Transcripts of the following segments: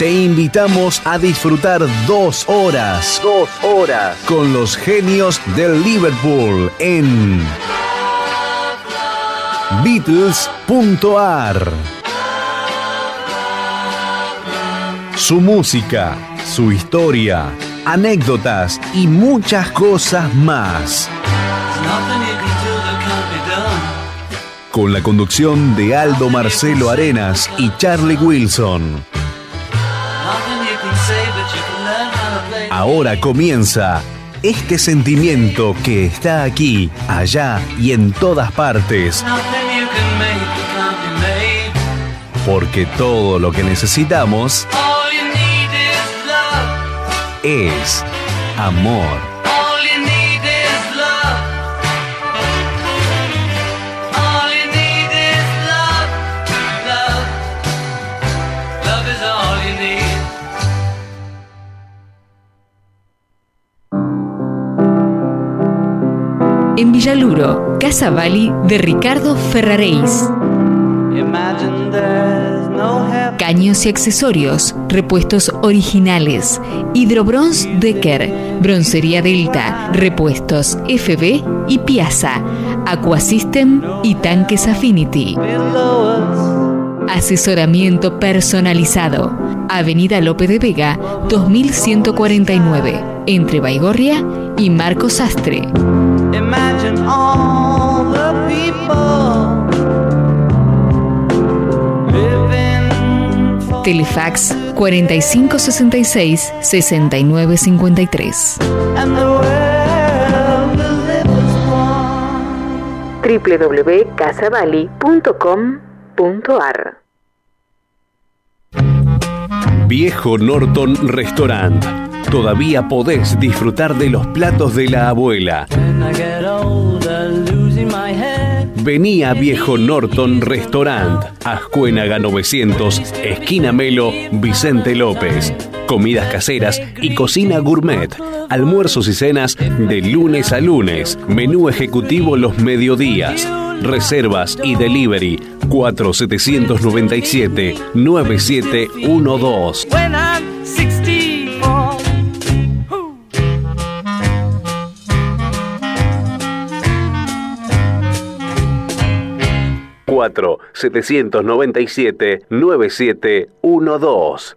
te invitamos a disfrutar dos horas, dos horas con los genios del Liverpool en Beatles.ar. Su música, su historia, anécdotas y muchas cosas más. Con la conducción de Aldo Marcelo Arenas y Charlie Wilson. Ahora comienza este sentimiento que está aquí, allá y en todas partes. Porque todo lo que necesitamos es amor. En Villaluro, Casa Bali de Ricardo Ferraréis. Caños y accesorios, repuestos originales, Hidrobronz Decker, Broncería Delta, repuestos FB y Piazza, Aquasystem y tanques Affinity. Asesoramiento personalizado. Avenida Lope de Vega, 2149, entre Baigorria y Marcos Sastre. Telefax 4566 6953 www.casavali.com.ar Viejo Norton Restaurant. Todavía podés disfrutar de los platos de la abuela. Vení a Viejo Norton Restaurant, Ascuénaga 900, esquina Melo, Vicente López. Comidas caseras y cocina gourmet. Almuerzos y cenas de lunes a lunes. Menú ejecutivo los mediodías. Reservas y delivery 4797 9712. 4 797 9712.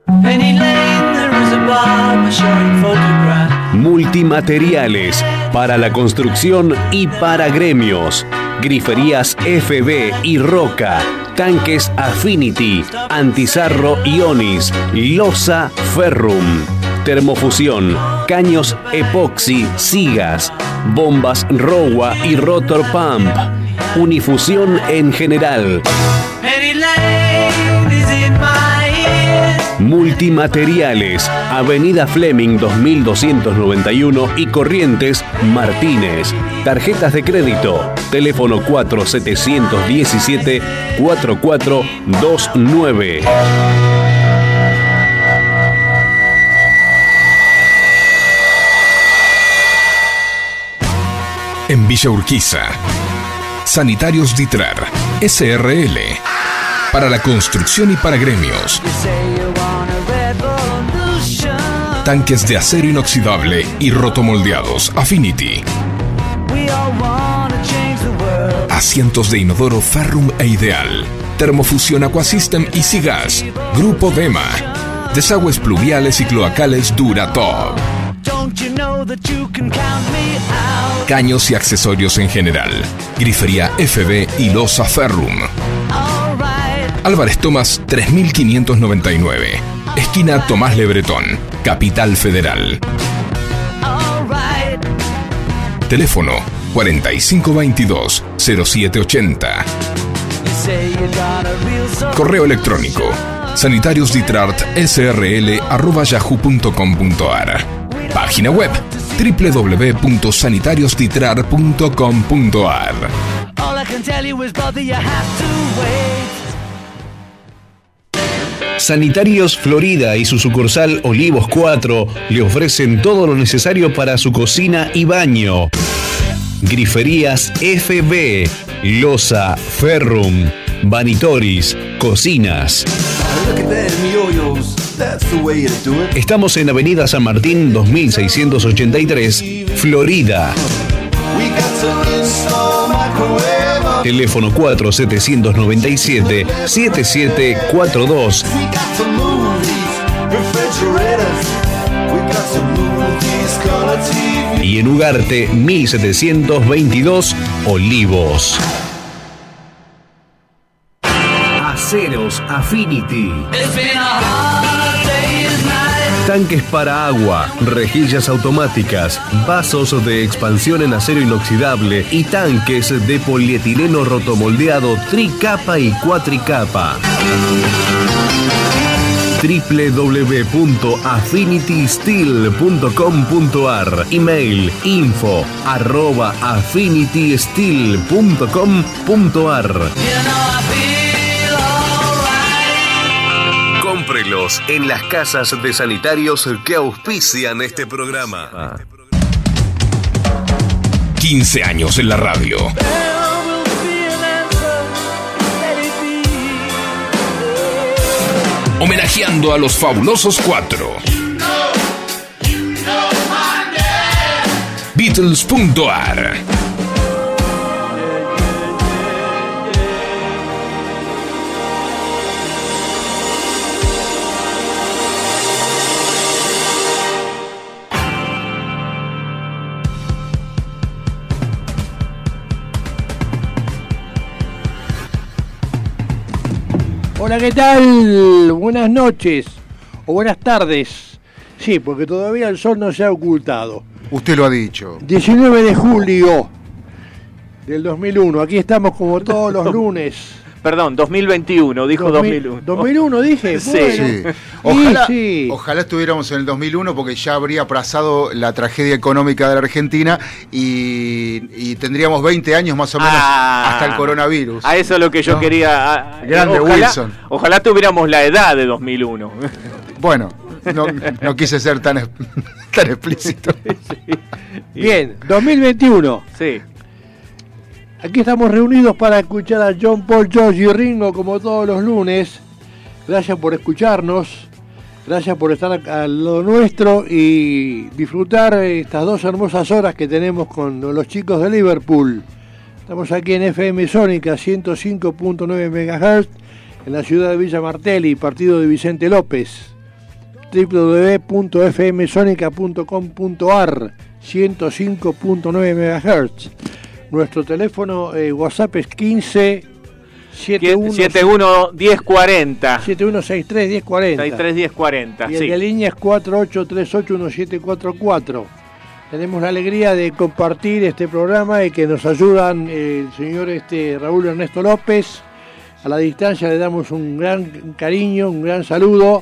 Multimateriales para la construcción y para gremios. Griferías FB y Roca. Tanques Affinity, Antizarro Ionis, Losa Ferrum. Termofusión, caños epoxi, sigas, bombas Rowa y Rotor Pump Unifusión en general. Multimateriales, Avenida Fleming 2291 y Corrientes Martínez. Tarjetas de crédito, teléfono 4717 4429. En Villa Urquiza Sanitarios Ditrar, SRL. Para la construcción y para gremios. Tanques de acero inoxidable y rotomoldeados Affinity. Asientos de inodoro Ferrum e Ideal. Termofusión Aquasystem y Sigas. Grupo Dema. Desagües pluviales y cloacales Duratop. Caños y accesorios en general. Grifería FB y Losa Ferrum. Álvarez Tomás 3599. Esquina Tomás Lebretón, Capital Federal. Teléfono 4522-0780. Correo electrónico sanitariosditrart.srl.yahoo.com.ar Página web www.sanitariosditrar.com.ar Sanitarios Florida y su sucursal Olivos 4 le ofrecen todo lo necesario para su cocina y baño. Griferías FB, Losa, Ferrum, Vanitoris, Cocinas. Estamos en Avenida San Martín 2683, Florida. Teléfono 4797 7742. Y en Ugarte 1722 Olivos. Affinity. Tanques para agua, rejillas automáticas, vasos de expansión en acero inoxidable y tanques de polietileno rotomoldeado tricapa y cuatricapa. www.affinitysteel.com.ar Email info arroba affinitysteel.com.ar En las casas de sanitarios que auspician este programa. 15 años en la radio. homenajeando a los fabulosos cuatro. Beatles.ar Hola, ¿qué tal? Buenas noches o buenas tardes. Sí, porque todavía el sol no se ha ocultado. Usted lo ha dicho. 19 de julio del 2001. Aquí estamos como todos los lunes. Perdón, 2021, dijo 2001. 2001 dije. Sí. sí. Ojalá, ojalá estuviéramos en el 2001 porque ya habría pasado la tragedia económica de la Argentina y, tendríamos 20 años más o menos ah. hasta el coronavirus. A eso es lo que yo quería. Grande Wilson. Ojalá tuviéramos la edad de 2001. Bueno, no, quise ser tan, tan explícito. Bien, 2021. Sí. Aquí estamos reunidos para escuchar a John Paul, George y Ringo como todos los lunes. Gracias por escucharnos, gracias por estar a lo nuestro y disfrutar estas dos hermosas horas que tenemos con los chicos de Liverpool. Estamos aquí en FM Sónica 105.9 MHz en la ciudad de Villa Martelli, partido de Vicente López www.fmsonica.com.ar 105.9 MHz nuestro teléfono eh, WhatsApp es 15 71 1040. 7163 1040. 63 1040. Y el de línea es 48381744. Tenemos la alegría de compartir este programa y que nos ayudan el señor este Raúl Ernesto López. A la distancia le damos un gran cariño, un gran saludo.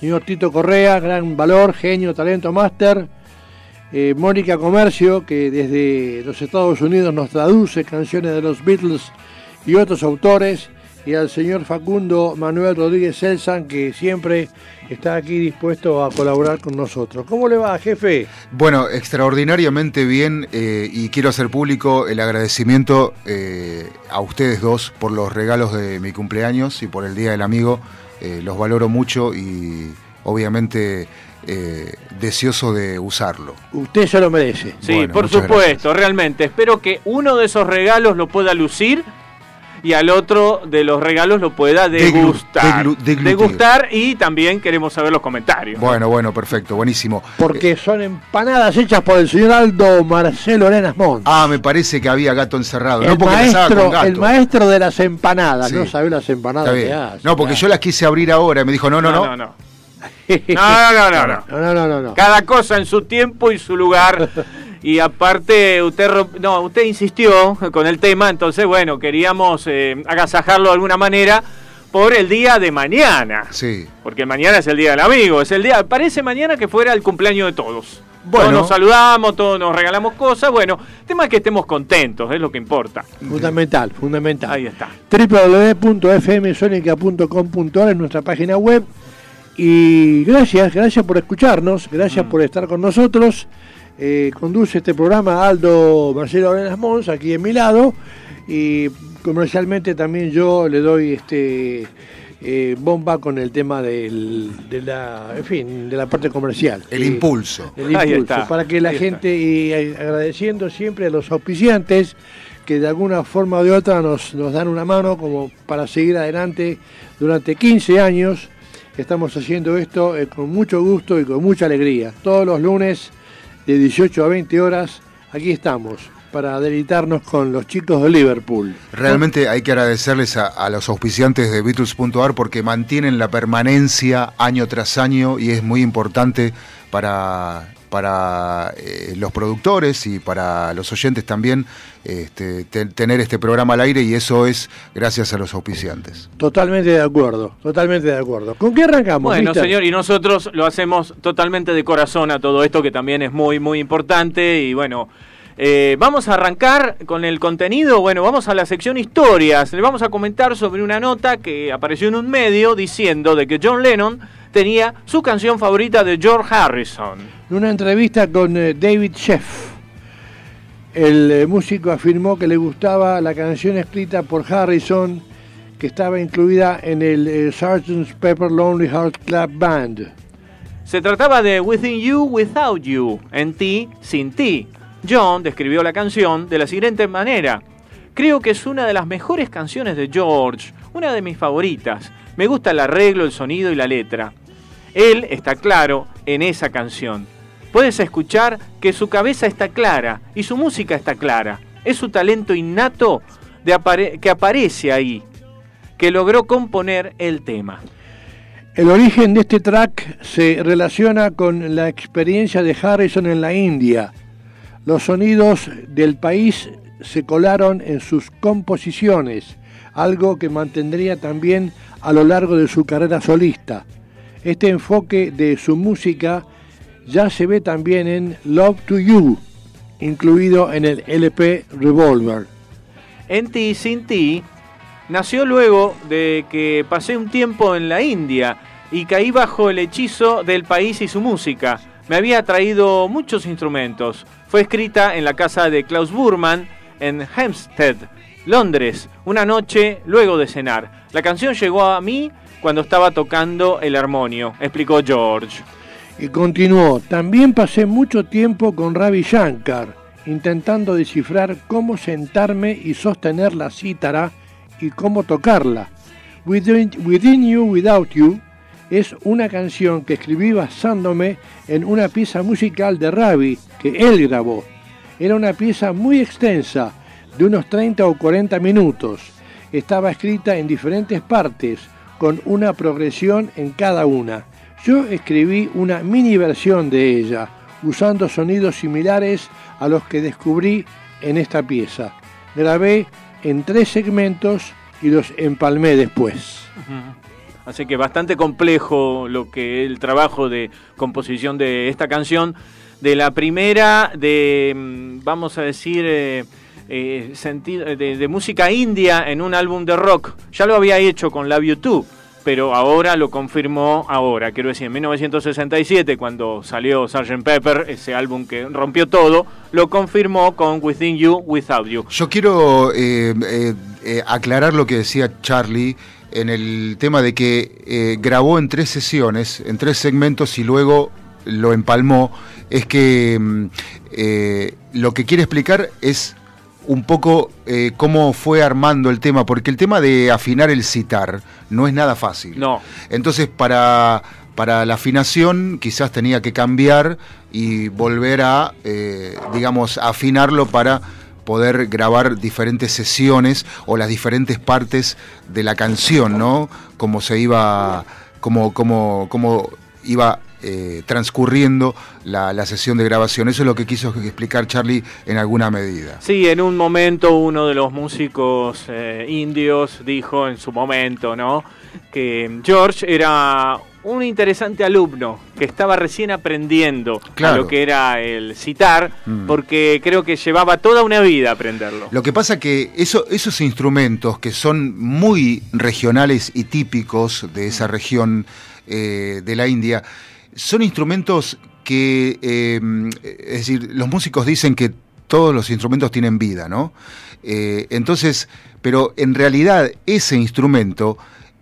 Señor Tito Correa, gran valor, genio, talento, máster eh, Mónica Comercio, que desde los Estados Unidos nos traduce canciones de los Beatles y otros autores, y al señor Facundo Manuel Rodríguez Selsan, que siempre está aquí dispuesto a colaborar con nosotros. ¿Cómo le va, jefe? Bueno, extraordinariamente bien eh, y quiero hacer público el agradecimiento eh, a ustedes dos por los regalos de mi cumpleaños y por el Día del Amigo. los valoro mucho y obviamente eh, deseoso de usarlo. Usted se lo merece. Sí, por supuesto, realmente. Espero que uno de esos regalos lo pueda lucir y al otro de los regalos lo pueda degustar. degustar y también queremos saber los comentarios. Bueno, bueno, perfecto, buenísimo. Porque son empanadas hechas por el señor Aldo Marcelo Arenas Montt. Ah, me parece que había gato encerrado. El, maestro, el maestro de las empanadas, no sabe las empanadas que hace. No, porque yo las quise abrir ahora y me dijo, no, no, no. no, no. No, no, no, no. No, no, no, Cada cosa en su tiempo y su lugar. Y aparte, usted no, usted insistió con el tema, entonces, bueno, queríamos eh, agasajarlo de alguna manera por el día de mañana. Sí. Porque mañana es el día del amigo, es el día, parece mañana que fuera el cumpleaños de todos. Bueno. Todos nos saludamos, todos nos regalamos cosas. Bueno, el tema es que estemos contentos, es lo que importa. Fundamental, fundamental. Ahí está. www.fmsonica.com.ar es nuestra página web y gracias, gracias por escucharnos, gracias mm. por estar con nosotros. Eh, conduce este programa Aldo Marcelo Arenas Mons, aquí en mi lado, y comercialmente también yo le doy este eh, bomba con el tema del, de la, en fin, de la parte comercial. El impulso. El impulso, para que la gente, y agradeciendo siempre a los auspiciantes que de alguna forma o de otra nos, nos dan una mano como para seguir adelante durante 15 años. Estamos haciendo esto eh, con mucho gusto y con mucha alegría. Todos los lunes de 18 a 20 horas, aquí estamos para deleitarnos con los chicos de Liverpool. Realmente hay que agradecerles a, los auspiciantes de Beatles.ar porque mantienen la permanencia año tras año y es muy importante para, para eh, los productores y para los oyentes también este, tener este programa al aire y eso es gracias a los auspiciantes. Totalmente de acuerdo, totalmente de acuerdo. ¿Con qué arrancamos? Bueno, señor, y nosotros lo hacemos totalmente de corazón a todo esto que también es muy, muy importante y bueno. Eh, vamos a arrancar con el contenido. Bueno, vamos a la sección historias. Le vamos a comentar sobre una nota que apareció en un medio diciendo de que John Lennon tenía su canción favorita de George Harrison. En una entrevista con eh, David Sheff, el eh, músico afirmó que le gustaba la canción escrita por Harrison que estaba incluida en el Sgt. Pepper Lonely Heart Club Band. Se trataba de Within You, Without You, en ti, sin ti John describió la canción de la siguiente manera. Creo que es una de las mejores canciones de George, una de mis favoritas. Me gusta el arreglo, el sonido y la letra. Él está claro en esa canción. Puedes escuchar que su cabeza está clara y su música está clara. Es su talento innato que aparece ahí, que logró componer el tema. El origen de este track se relaciona con la experiencia de Harrison en la India los sonidos del país se colaron en sus composiciones, algo que mantendría también a lo largo de su carrera solista. Este enfoque de su música ya se ve también en Love to You, incluido en el LP Revolver. En ti, sin ti, nació luego de que pasé un tiempo en la India y caí bajo el hechizo del país y su música. Me había traído muchos instrumentos, fue escrita en la casa de Klaus Burman en Hampstead, Londres, una noche luego de cenar. La canción llegó a mí cuando estaba tocando el armonio, explicó George. Y continuó, también pasé mucho tiempo con Ravi Shankar, intentando descifrar cómo sentarme y sostener la cítara y cómo tocarla. Within, Within You, Without You es una canción que escribí basándome en una pieza musical de Ravi que él grabó. Era una pieza muy extensa, de unos 30 o 40 minutos. Estaba escrita en diferentes partes, con una progresión en cada una. Yo escribí una mini versión de ella, usando sonidos similares a los que descubrí en esta pieza. Grabé en tres segmentos y los empalmé después. Así que bastante complejo lo que el trabajo de composición de esta canción. De la primera, de, mm, vamos a decir, eh, eh, sentido, de, música india en un álbum de rock. Ya lo había hecho con la YouTube, pero ahora lo confirmó ahora. Quiero decir, en 1967, cuando salió Sgt. Pepper, ese álbum que rompió todo, lo confirmó con Within You, Without You. Yo quiero eh, aclarar lo que decía Charlie en el tema de que eh, grabó en tres sesiones, en tres segmentos y luego lo empalmó, es que mm, eh, lo que quiere explicar es un poco eh, cómo fue armando el tema, porque el tema de afinar el citar no es nada fácil. No. Entonces, para, para la afinación quizás tenía que cambiar y volver a, digamos, afinarlo para poder grabar diferentes sesiones o las diferentes partes de la canción, ¿no? Como se iba, como, como, como iba eh, transcurriendo la, sesión de grabación. Eso es lo que quiso explicar Charlie en alguna medida. Sí, en un momento uno de los músicos eh, indios dijo en su momento, ¿no? Que George era un interesante alumno que estaba recién aprendiendo lo que era el citar, mm. porque creo que llevaba toda una vida aprenderlo. Lo que pasa que eso, esos instrumentos que son muy regionales y típicos de esa región eh, de la India, son instrumentos que, em, es decir, los músicos dicen que todos los instrumentos tienen vida, ¿no? Eh, entonces, pero en realidad ese instrumento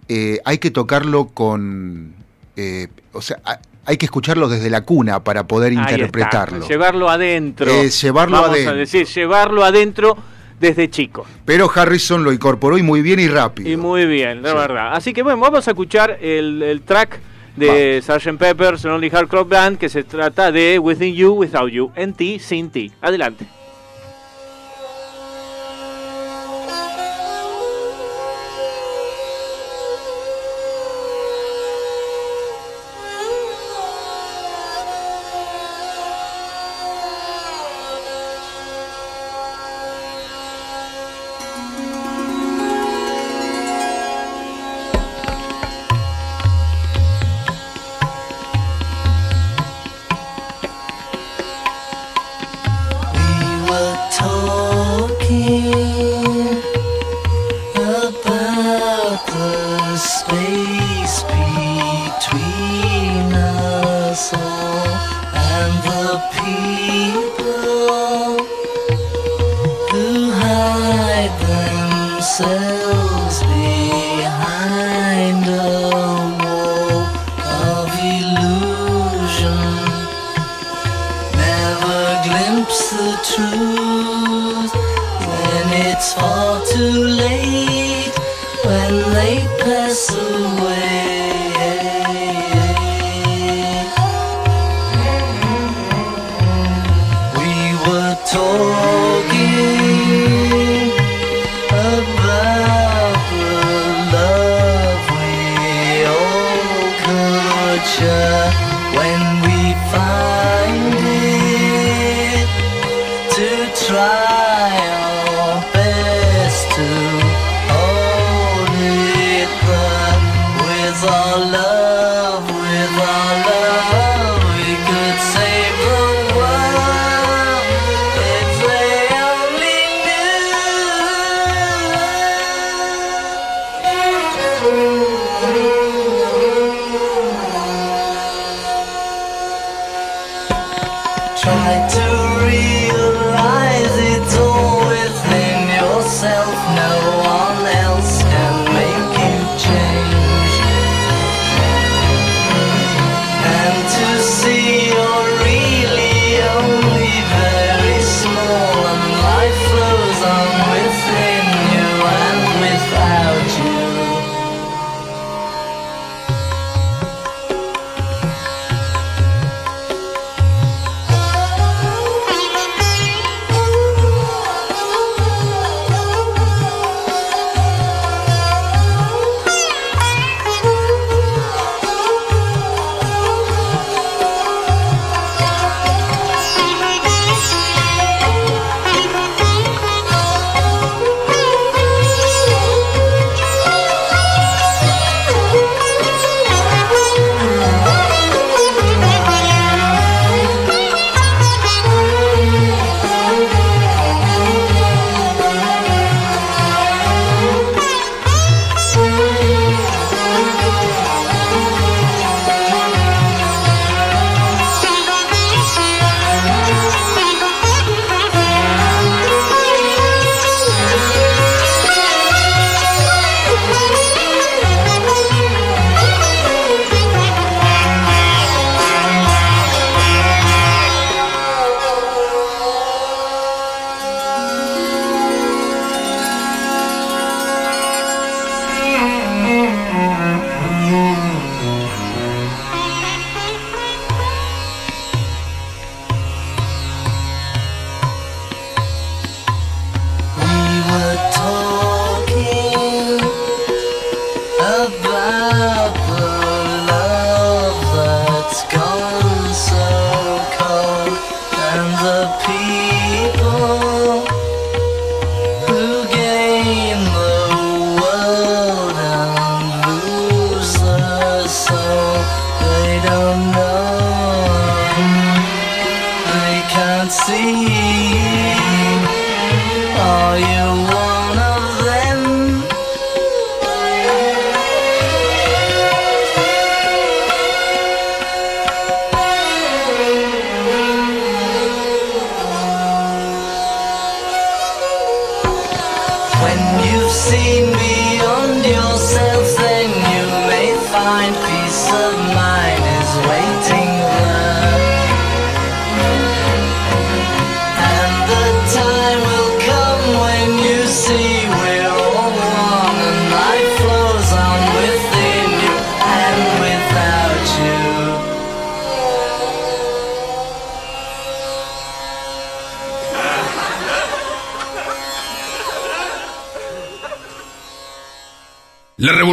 eh, hay que tocarlo con, eh, o sea, hay que escucharlo desde la cuna para poder interpretarlo. llevarlo adentro. llevarlo Vamos adentro. A decir, llevarlo adentro desde chico. Pero Harrison lo incorporó y muy bien y rápido. Y muy bien, la verdad. Así que bueno, vamos a escuchar el, track de Sgt. Pepper's Lonely Heart Band que se trata de Within You, Without You, en ti, sin ti. Adelante.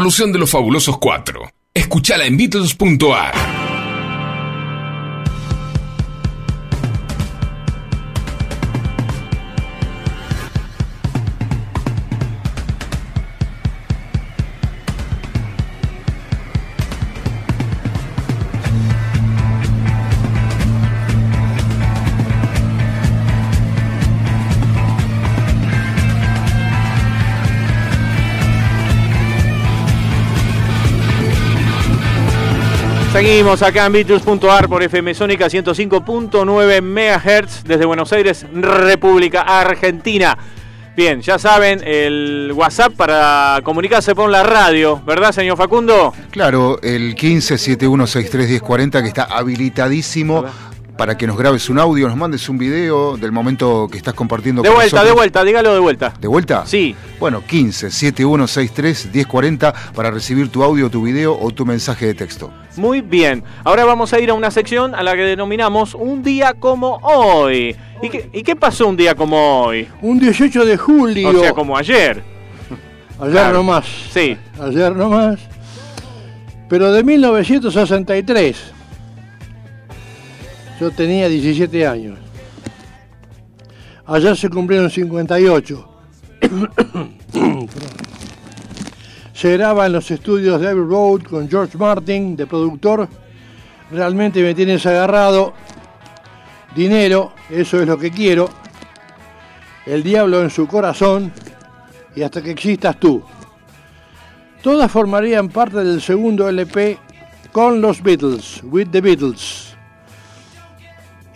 De los fabulosos cuatro. Escúchala en Beatles.ar. Seguimos acá en Beatles.ar por FM Sónica 105.9 MHz desde Buenos Aires, República Argentina. Bien, ya saben, el WhatsApp para comunicarse por la radio, ¿verdad, señor Facundo? Claro, el 1571631040 que está habilitadísimo para que nos grabes un audio, nos mandes un video del momento que estás compartiendo de con vuelta, De vuelta, dígalo de vuelta. ¿De vuelta? Sí. Bueno, 15 7163 1040 para recibir tu audio, tu video o tu mensaje de texto. Muy bien. Ahora vamos a ir a una sección a la que denominamos Un día como hoy. ¿Y qué, ¿Y qué pasó un día como hoy? Un 18 de julio. O sea, como ayer. Ayer claro. nomás. Sí. Ayer nomás. Pero de 1963. Yo tenía 17 años. Ayer se cumplieron 58. se graba en los estudios de Abbey Road con George Martin de productor. Realmente me tienes agarrado. Dinero, eso es lo que quiero. El diablo en su corazón y hasta que existas tú. Todas formarían parte del segundo LP con los Beatles, with the Beatles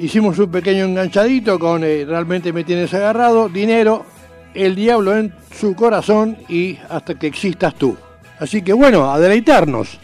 hicimos un pequeño enganchadito con eh, Realmente me tienes agarrado, dinero, el diablo en su corazón y hasta que existas tú. Así que bueno, a deleitarnos.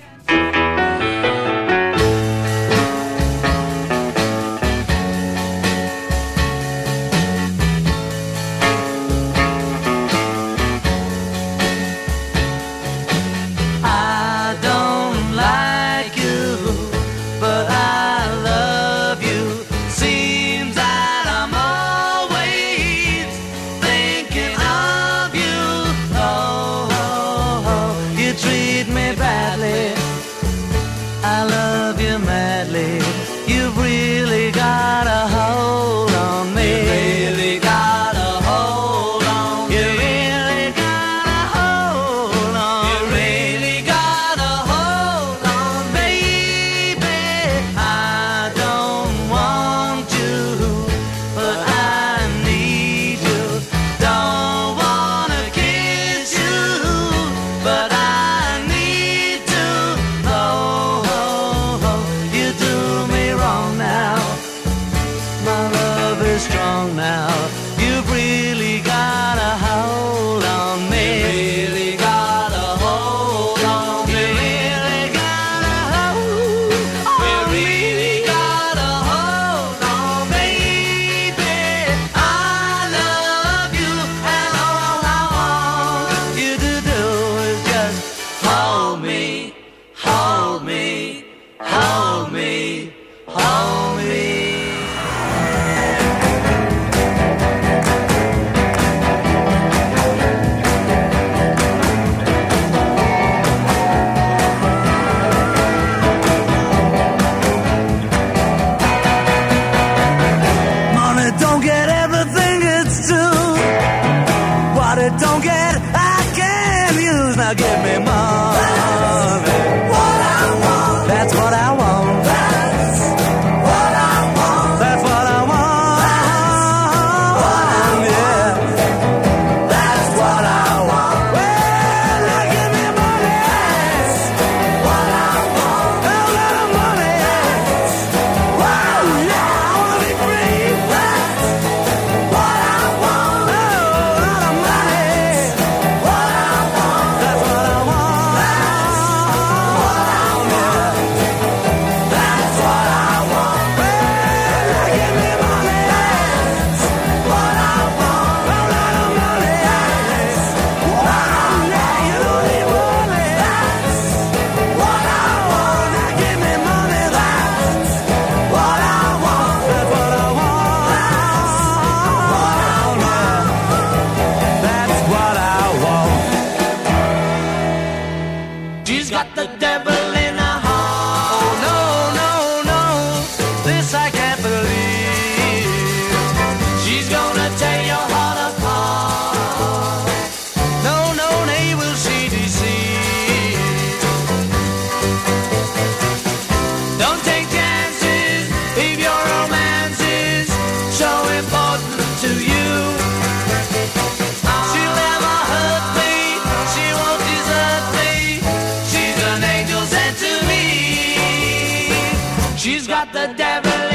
The devil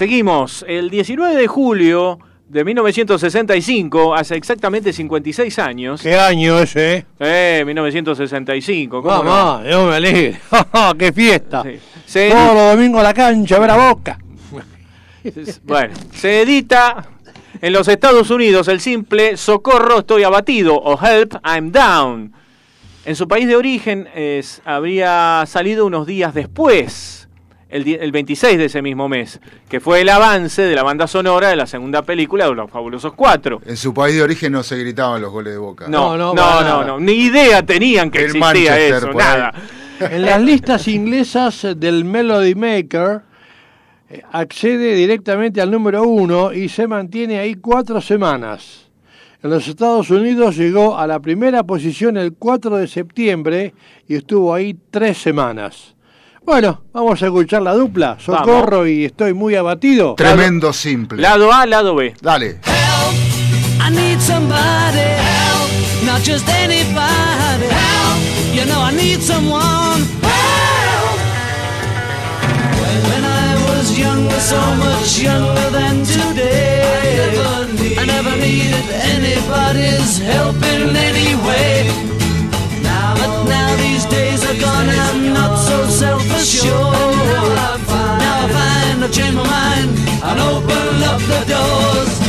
seguimos. El 19 de julio de 1965, hace exactamente 56 años. ¿Qué año ese? Eh, 1965. ¿cómo no? Mamá, yo me alegro. ¡Qué fiesta! Sí. Se, Todos los domingos a la cancha, a ver a Boca. bueno, se edita en los Estados Unidos el simple Socorro, estoy abatido o Help, I'm down. En su país de origen es- habría salido unos días después, el, el 26 de ese mismo mes, que fue el avance de la banda sonora de la segunda película de Los Fabulosos Cuatro. En su país de origen no se gritaban los goles de Boca. No, no, no, no, no. Ni idea tenían que El existía Manchester, eso, nada. En las listas inglesas del Melody Maker eh, accede directamente al número uno y se mantiene ahí cuatro semanas. En los Estados Unidos llegó a la primera posición el 4 de septiembre y estuvo ahí tres semanas. Bueno, vamos a escuchar la dupla. Socorro y estoy muy abatido. Tremendo simple. Lado A, lado B. Dale. I need somebody help, not just anybody help. You know I need someone help. When I was younger, so much younger than today, I never, needed anybody's help in any way. Self-assured. Now I find I've changed my mind and open up the doors.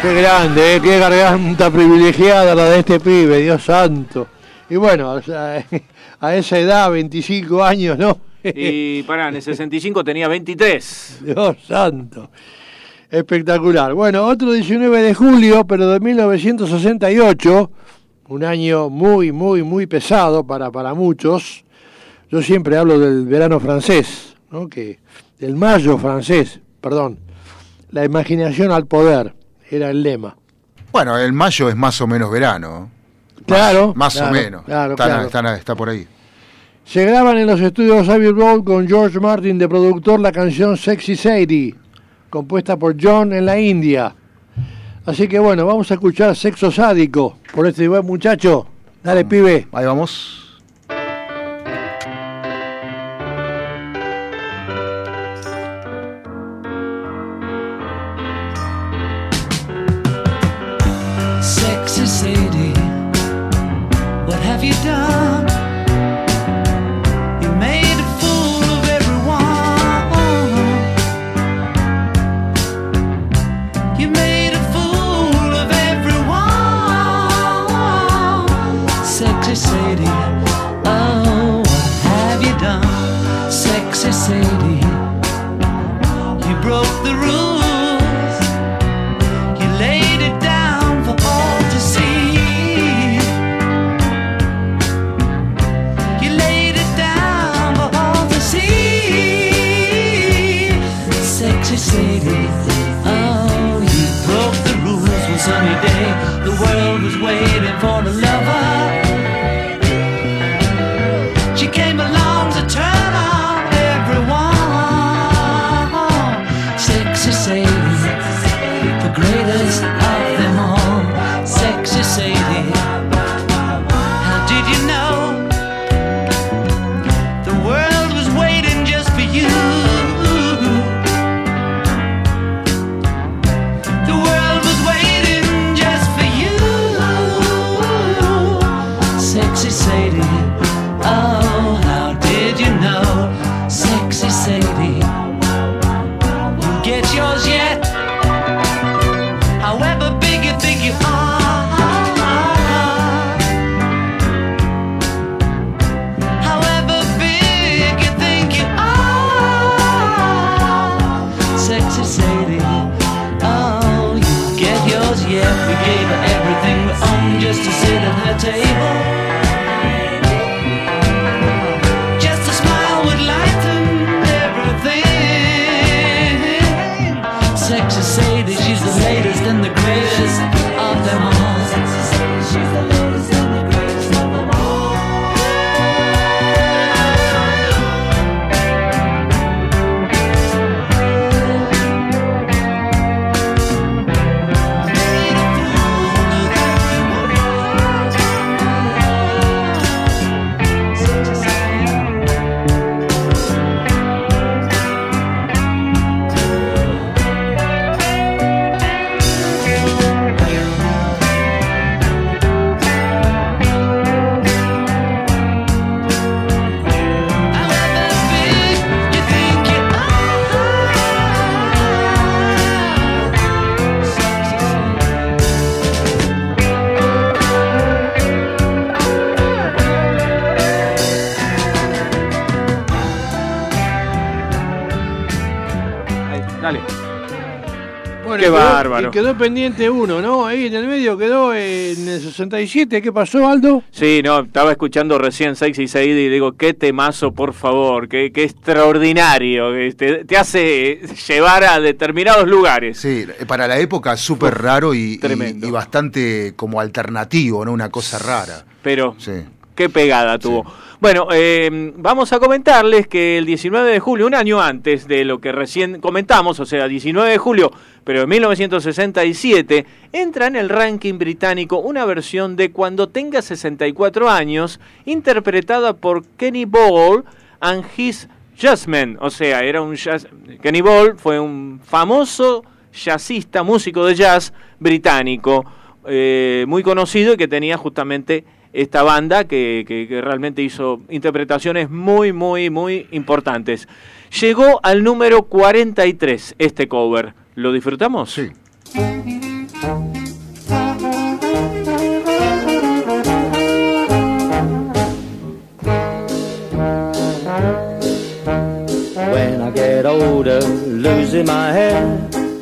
Qué grande, eh, qué garganta privilegiada la de este pibe, Dios santo. Y bueno, o sea, a esa edad, 25 años, ¿no? Y pará, en el 65 tenía 23. Dios santo. Espectacular. Bueno, otro 19 de julio, pero de 1968, un año muy, muy, muy pesado para, para muchos. Yo siempre hablo del verano francés, ¿no? que del mayo francés, perdón. La imaginación al poder era el lema. Bueno, el mayo es más o menos verano. Claro. Más claro, o menos. Claro, está, claro. está- está por ahí. Se graban en los estudios Abbey Road con George Martin de productor la canción Sexy Sadie, compuesta por John en la India. Así que bueno, vamos a escuchar Sexo Sádico por este buen muchacho. Dale, pibe. Ahí vamos. Bárbaro. Y quedó pendiente uno, ¿no? Ahí en el medio quedó en el 67. ¿Qué pasó, Aldo? Sí, no, estaba escuchando recién Sexy Said y digo, qué temazo, por favor, qué, qué extraordinario, que te, te hace llevar a determinados lugares. Sí, para la época súper raro y, y- tremendo. y bastante como alternativo, ¿no? Una cosa rara. Pero Sí. Qué pegada tuvo. Bueno, eh, vamos a comentarles que el 19 de julio, un año antes de lo que recién comentamos, o sea, 19 de julio, pero en 1967, entra en el ranking británico una versión de Cuando tenga 64 años, interpretada por Kenny Ball and His Jazzmen. O sea, era un jazz. Kenny Ball fue un famoso jazzista, músico de jazz británico, eh, muy conocido y que tenía justamente esta banda que, que- que realmente hizo interpretaciones muy, muy, muy importantes. Llegó al número 43 este cover. ¿Lo disfrutamos? Sí. When I get older, losing my hair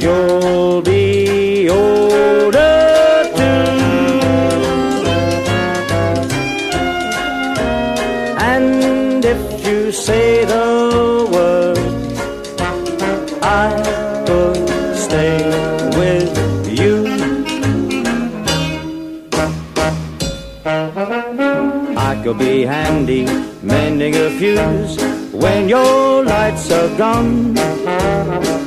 You'll be older too. And if you say the word, I could stay with you. I could be handy mending a fuse when your lights are gone.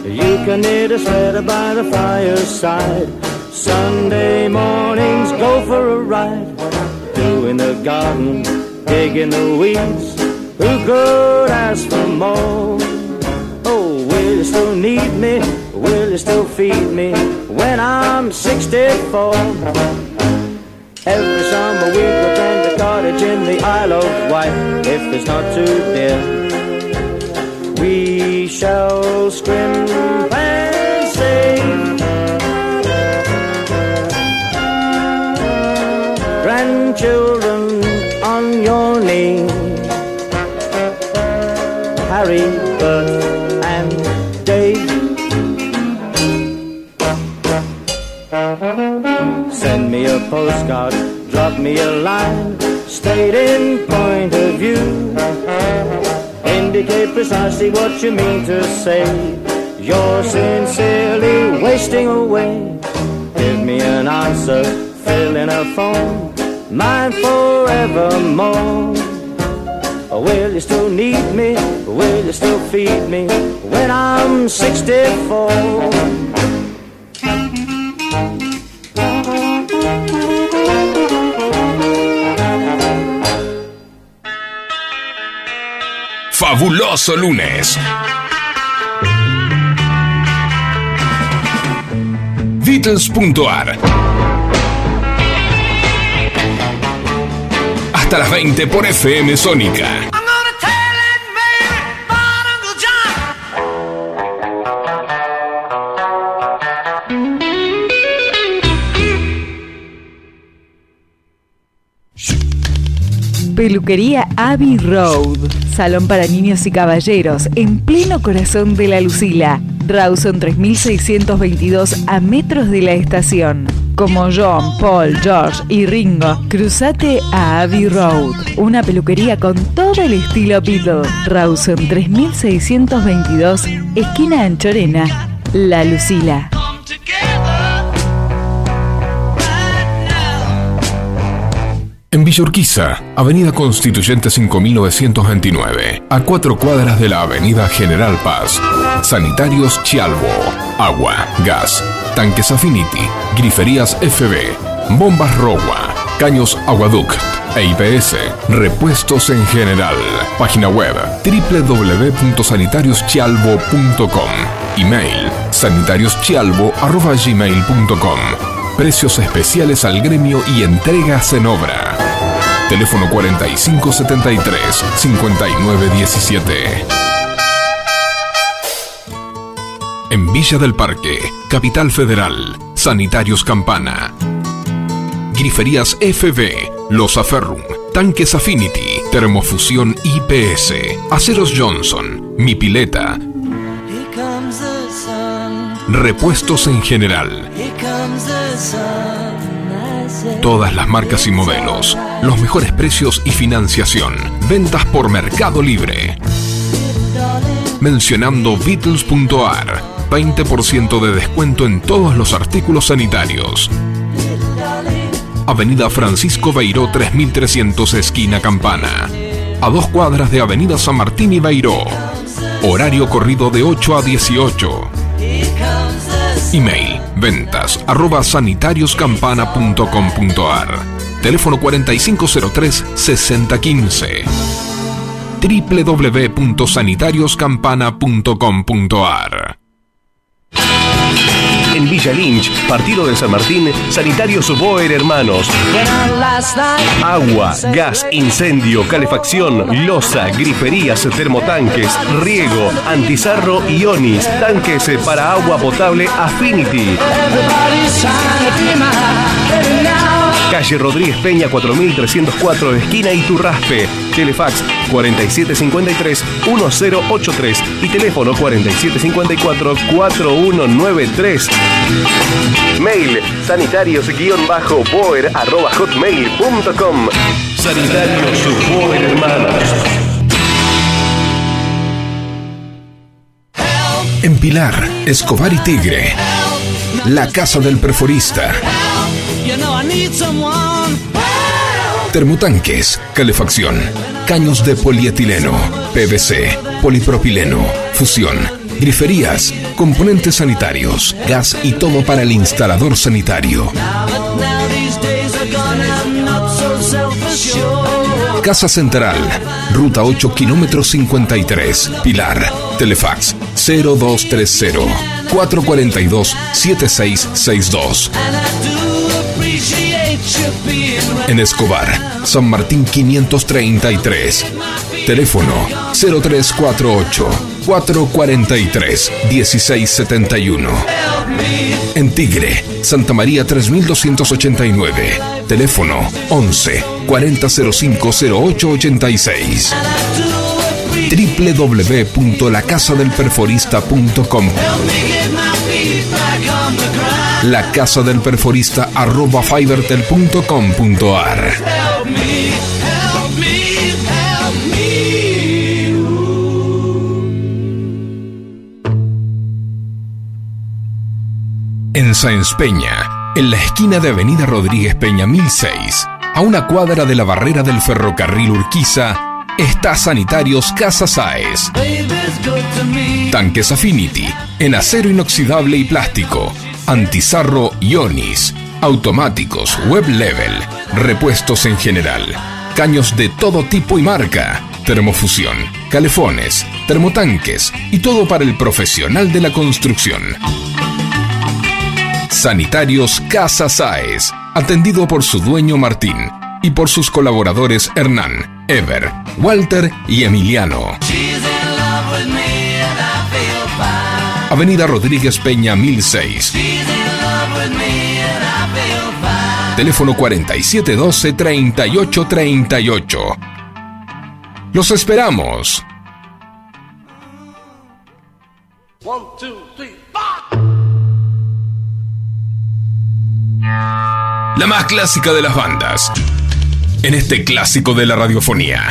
You can knit a sweater by the fireside. Sunday mornings go for a ride. Doing the garden, digging the weeds. Who could ask for more? Oh, will you still need me? Will you still feed me when I'm 64? Every summer we rent a cottage in the Isle of Wight if it's not too dear. We shall scrimp and save. Grandchildren on your knee. Harry, Bert, and Dave. Send me a postcard, drop me a line, stating point Indicate precisely what you mean to say. You're sincerely wasting away. Give me an answer, fill in a form, mine forevermore. Will you still need me? Will you still feed me when I'm 64? Fabuloso lunes. Beatles.ar Hasta las 20 por FM Sónica. Peluquería Abbey Road. Salón para niños y caballeros en pleno corazón de la Lucila. Rawson 3622 a metros de la estación. Como John, Paul, George y Ringo, cruzate a Abbey Road. Una peluquería con todo el estilo Beatle. Rawson 3622, esquina Anchorena, La Lucila. En Villa Urquiza, Avenida Constituyente 5929, a cuatro cuadras de la Avenida General Paz. Sanitarios Chialvo, agua, gas, tanques Affinity, griferías FB, bombas Rogua, caños Aguaduc e IPS, repuestos en general. Página web www.sanitarioschialvo.com. Email sanitarioschialvo.gmail.com Precios especiales al gremio y entregas en obra. Teléfono 4573-5917. En Villa del Parque, Capital Federal, Sanitarios Campana. Griferías FB, Los Aferrum, Tanques Affinity, Termofusión IPS, Aceros Johnson, Mi Pileta, Repuestos en general, todas las marcas y modelos, los mejores precios y financiación, ventas por Mercado Libre. Mencionando Beatles.ar, 20% de descuento en todos los artículos sanitarios. Avenida Francisco Beiró 3300 esquina Campana. A dos cuadras de Avenida San Martín y Beiró. Horario corrido de 8 a 18. Email ventas arroba sanitarioscampana.com.ar Teléfono 4503 6015 www.sanitarioscampana.com.ar Villa Lynch, partido de San Martín, Sanitarios Boer Hermanos. Agua, gas, incendio, calefacción, losa, griferías, termotanques, riego, antizarro y onis, tanques para agua potable Affinity. Calle Rodríguez Peña 4304, esquina Iturraspe. Telefax 4753-1083 y teléfono 4754-4193. Mail sanitarios-boer arroba hotmail.com. Sanitarios Boer Hermanos. En Pilar, Escobar y Tigre. La Casa del Perforista. Termotanques, calefacción, caños de polietileno, PVC, polipropileno, fusión, griferías, componentes sanitarios, gas y todo para el instalador sanitario. Casa Central, Ruta 8, kilómetro 53, Pilar, Telefax 0230 442 7662. En Escobar, San Martín 533. Teléfono 0348 443 1671. En Tigre, Santa María 3289. Teléfono 11 4005 0886. www.lacasadelperforista.com La Casa del Perforista arroba fibertel.com.ar En Sáenz Peña, en la esquina de Avenida Rodríguez Peña 1006, a una cuadra de la barrera del ferrocarril Urquiza, está Sanitarios Casa Saez. Tanques Affinity, en acero inoxidable y plástico, antizarro Ionis, automáticos, web level, repuestos en general, caños de todo tipo y marca, termofusión, calefones, termotanques y todo para el profesional de la construcción. Sanitarios Casa Saez, atendido por su dueño Martín y por sus colaboradores Hernán, Ever, Walter y Emiliano. Avenida Rodríguez Peña 1006. Teléfono 4712-3838. Los esperamos. One, two, three. La más clásica de las bandas. En este clásico de la radiofonía.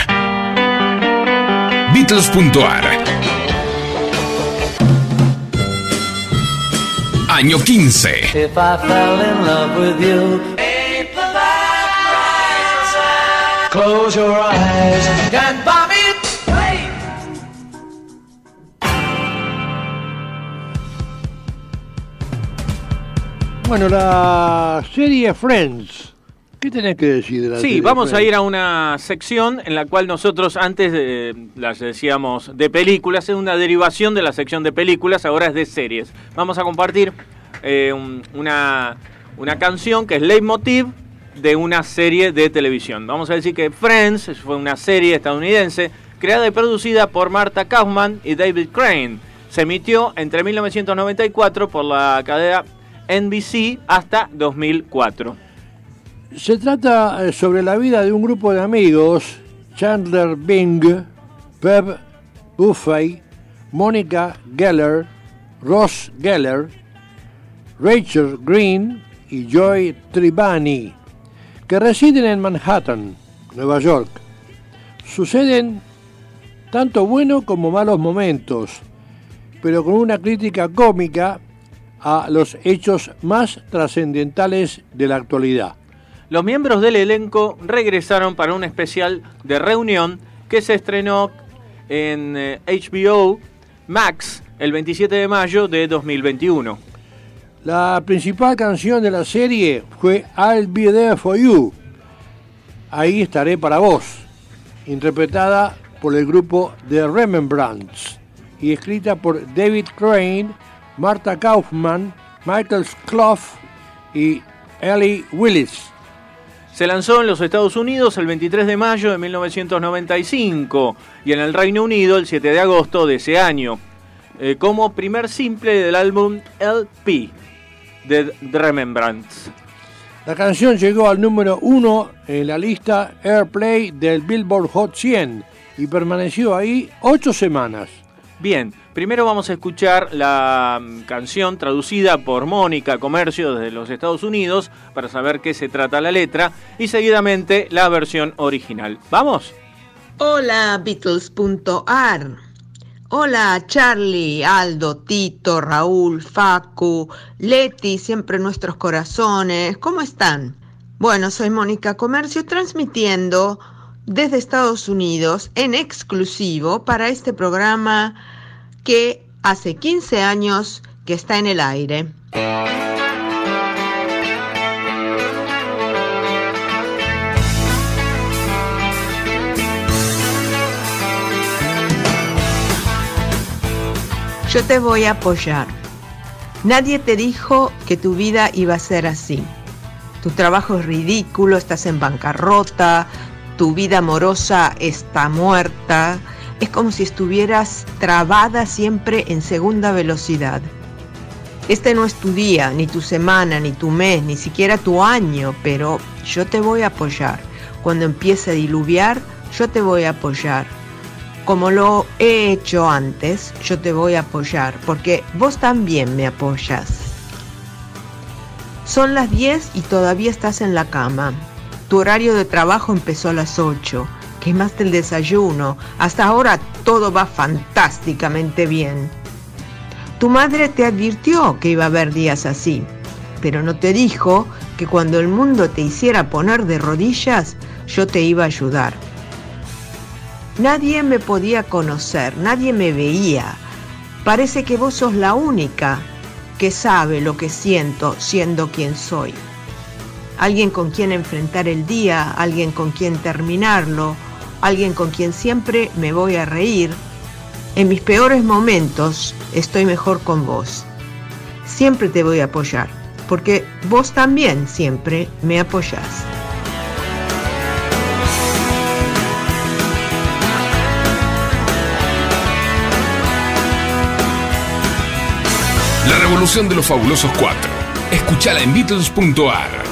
Beatles.ar. Año 15. If I fell in love with you, close your eyes and buy me. Bueno, la serie Friends ¿Qué tenés que decir de la Sí, vamos a ir a una sección en la cual nosotros antes eh, las decíamos de películas, es una derivación de la sección de películas, ahora es de series. Vamos a compartir eh, un- una, una canción que es leitmotiv de una serie de televisión. Vamos a decir que Friends fue una serie estadounidense creada y producida por Martha Kaufman y David Crane. Se emitió entre 1994 por la cadena NBC hasta 2004. Se trata eh, sobre la vida de un grupo de amigos, Chandler Bing, Peb Buffay, Mónica Geller, Ross Geller, Rachel Green y Joy Tribani, que residen en Manhattan, Nueva York. Suceden tanto buenos como malos momentos, pero con una crítica cómica a los hechos más trascendentales de la actualidad. Los miembros del elenco regresaron para un especial de reunión que se estrenó en eh, HBO Max el 27 de mayo de 2021. La principal canción de la serie fue I'll Be There For You. Ahí estaré para vos, interpretada por el grupo The Remembrance y escrita por David Crane, Martha Kaufman, Michael Clough y Ellie Willis. Se lanzó en los Estados Unidos el 23 de mayo de 1995 y en el Reino Unido el 7 de agosto de ese año, eh, como primer simple del álbum LP de The Remembrance. La canción llegó al número uno en la lista Airplay del Billboard Hot 100 y permaneció ahí ocho semanas. Bien, primero vamos a escuchar la mm, canción traducida por Mónica Comercio desde los Estados Unidos para saber qué se trata la letra y seguidamente la versión original. ¿Vamos? Hola Beatles.ar. Hola Charlie, Aldo, Tito, Raúl, Facu, Leti, siempre nuestros corazones. ¿Cómo están? Bueno, soy Mónica Comercio transmitiendo desde Estados Unidos en exclusivo para este programa que hace 15 años que está en el aire. Yo te voy a apoyar. Nadie te dijo que tu vida iba a ser así. Tu trabajo es ridículo, estás en bancarrota, tu vida amorosa está muerta. Es como si estuvieras trabada siempre en segunda velocidad. Este no es tu día, ni tu semana, ni tu mes, ni siquiera tu año, pero yo te voy a apoyar. Cuando empiece a diluviar, yo te voy a apoyar como lo he hecho antes, yo te voy a apoyar, porque vos también me apoyas. Son las 10 y todavía estás en la cama. Tu horario de trabajo empezó a las 8. Quemaste el desayuno. Hasta ahora todo va fantásticamente bien. Tu madre te advirtió que iba a haber días así, pero no te dijo que cuando el mundo te hiciera poner de rodillas, yo te iba a ayudar. Nadie me podía conocer, nadie me veía. Parece que vos sos la única que sabe lo que siento siendo quien soy. Alguien con quien enfrentar el día, alguien con quien terminarlo, alguien con quien siempre me voy a reír. En mis peores momentos estoy mejor con vos. Siempre te voy a apoyar, porque vos también siempre me apoyás. La revolución de los fabulosos cuatro. Escúchala en Beatles.ar.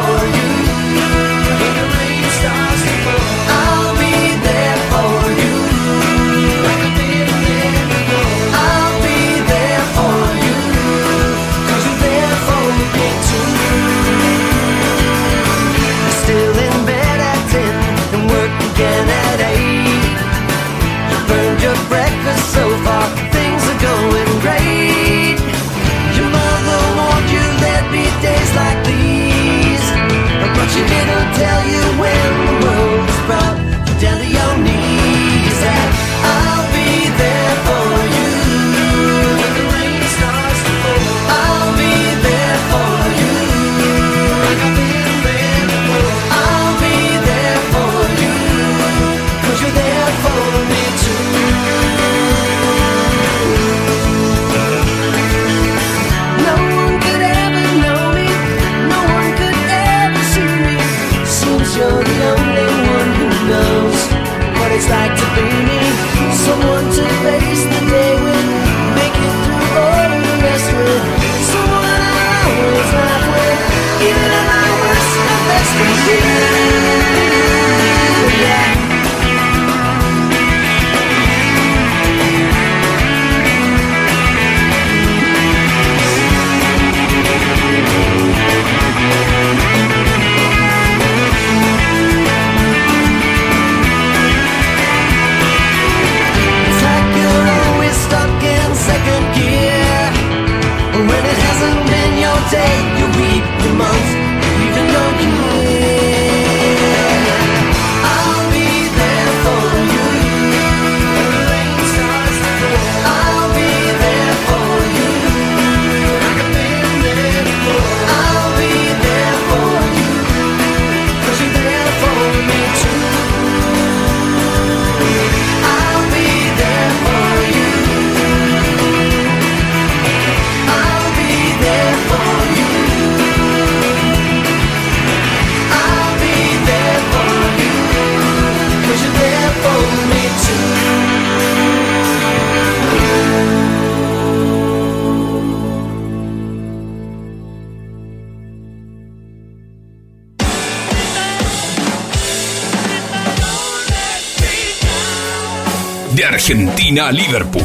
Argentina a Liverpool.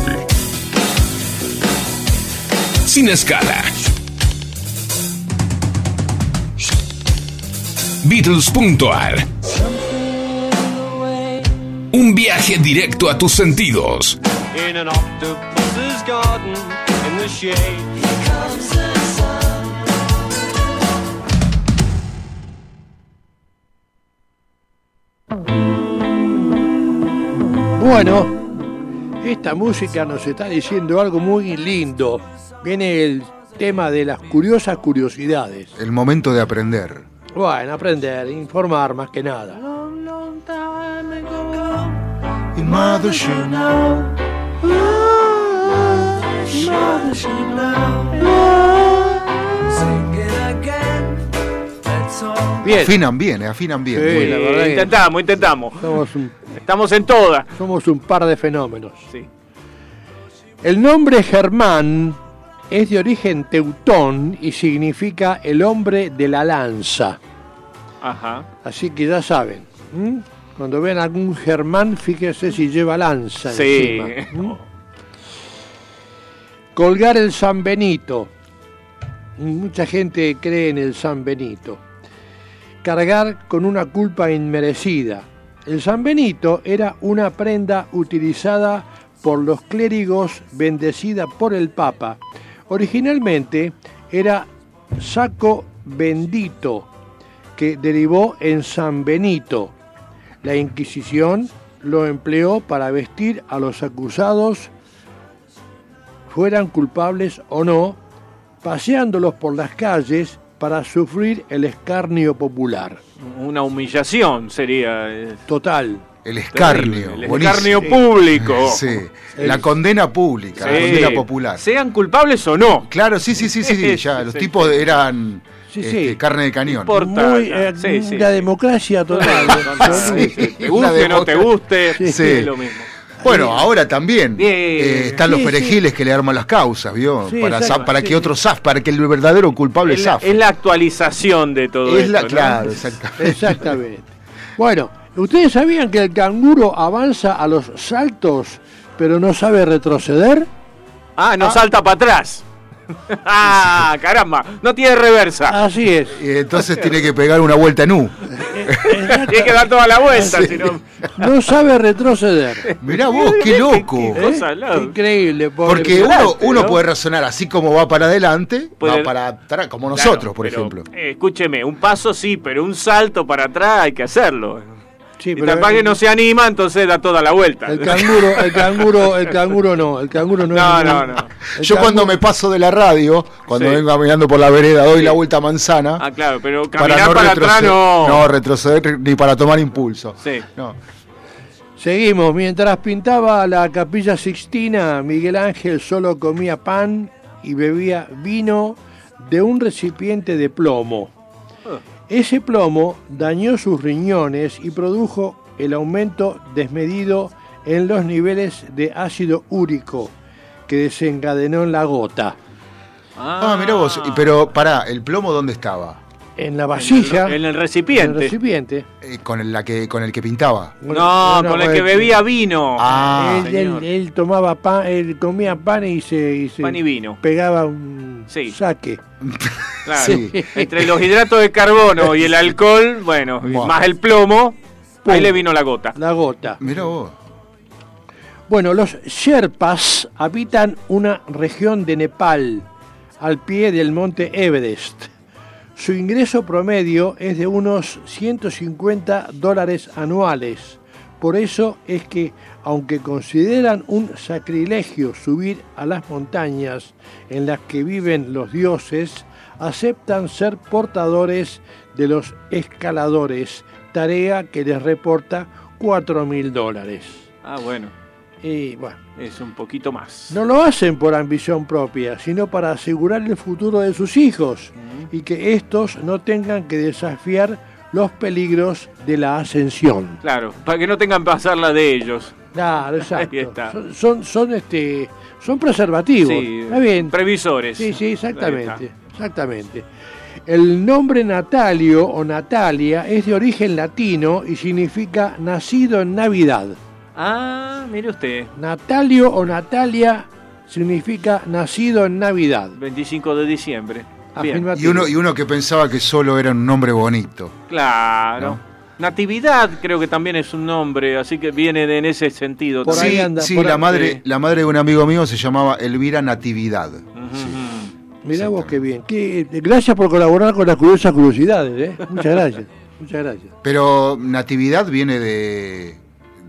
Sin escala. Beatles.ar Un viaje directo a tus sentidos. In an octopus's garden, in the. Bueno, esta música nos está diciendo algo muy lindo. Viene el tema de las curiosas curiosidades. El momento de aprender. Bueno, aprender, informar más que nada. Your mother should know. Your mother should know. Sing it again. That's all. Bien. Afinan bien, eh, afinan bien. Sí, Muy bien. la verdad que Intentamos, intentamos. somos un, Estamos en todas. somos un par de fenómenos. Sí. El nombre Germán es de origen teutón y significa el hombre de la lanza. Ajá. Así que ya saben. ¿m? Cuando vean algún Germán, fíjense si lleva lanza Sí. encima. Colgar el San Benito. Mucha gente cree en el San Benito. Cargar con una culpa inmerecida. El San Benito era una prenda utilizada por los clérigos bendecida por el Papa. Originalmente era saco bendito, que derivó en San Benito. La Inquisición lo empleó para vestir a los acusados, fueran culpables o no, paseándolos por las calles para sufrir el escarnio popular. Una humillación sería. eh, El Total. terrible. escarnio. El buenísimo. escarnio público. Sí, la condena pública, la condena popular. Sean culpables o no. Claro, sí, sí, sí, sí, sí, ya, los Sí, tipos sí. eran Sí, este, sí. carne de cañón. Por- Importa, Muy, eh, sí, sí, la sí. democracia total. Sí, sí, Te guste, no te guste, Sí. Sí. es lo mismo. Bueno, ahora también eh, están los Sí, sí. perejiles que le arman las causas, ¿vio? Sí, para exacto, para sí. que otro zaf, para que el verdadero culpable Es la, zafe. es la actualización de todo Es la- esto, ¿no? claro, exactamente. Exactamente. Bueno, ¿ustedes sabían que el canguro avanza a los saltos, pero no sabe retroceder? Ah, no salta para atrás. ah, caramba, no tiene reversa. Así es. Y entonces tiene que pegar una vuelta en U. Tiene que dar toda la vuelta, si no. No sabe retroceder. Mirá vos, qué loco. Increíble. pobre Porque uno, Impresionante, uno ¿no? puede razonar así como va para adelante, Puede- va para atrás, como Claro, nosotros, por pero, ejemplo. eh, escúcheme, un paso sí, pero un salto para atrás hay que hacerlo. Sí, y capaz que no se anima, entonces da toda la vuelta. el canguro, el canguro, el canguro no, el canguro no. es No, ningún- no, no. el Yo cuando me paso de la radio, cuando Sí. vengo caminando por la vereda, doy Sí. la vuelta a manzana. Ah, claro, pero caminar para, para no atrás retroceder, no. no retroceder ni para tomar impulso. Sí. No. Seguimos, mientras pintaba la capilla Sixtina, Miguel Ángel solo comía pan y bebía vino de un recipiente de plomo. Ese plomo dañó sus riñones y produjo el aumento desmedido en los niveles de ácido úrico que desencadenó en la gota. Ah, mirá vos. Pero pará, ¿el plomo dónde estaba? En la vasilla, En el en el recipiente. recipiente. Eh, con, el, la que, con el que pintaba. No, No, con el que bebía vino. Ah, él, señor. él- él tomaba pan, él comía pan y se, y se Pan y vino. pegaba un Sí. saque. Claro. Sí. Entre los hidratos de carbono y el alcohol, bueno, más el plomo, Pum. ahí le vino la gota. La gota. Mirá vos. Bueno, los Sherpas habitan una región de Nepal al pie del monte Everest. Su ingreso promedio es de unos 150 dólares anuales. Por eso es que, aunque consideran un sacrilegio subir a las montañas en las que viven los dioses, aceptan ser portadores de los escaladores, tarea que les reporta 4 mil dólares. Ah, bueno. Y bueno, Es un poquito más. no lo hacen por ambición propia, sino para asegurar el futuro de sus hijos y que estos no tengan que desafiar los peligros de la ascensión. Claro, para que no tengan que pasar la de ellos. Claro, exacto. Ahí está. Son, son, son, este, son preservativos. Sí, Está bien. Previsores. Sí, sí, exactamente. Exactamente. El nombre Natalio o Natalia es de origen latino y significa nacido en Navidad. Ah, mire usted. Natalio o Natalia significa nacido en Navidad. 25 de diciembre. Bien. Y uno, y uno que pensaba que solo era un nombre bonito. Claro. Natividad creo que también es un nombre, así que viene de- en ese sentido. sí, también. sí, la madre, la madre de un amigo mío se llamaba Elvira Natividad. Mirá vos qué bien. Qué- gracias por colaborar con las curiosas curiosidades. ¿eh? Muchas gracias. Muchas gracias. Pero Natividad viene de,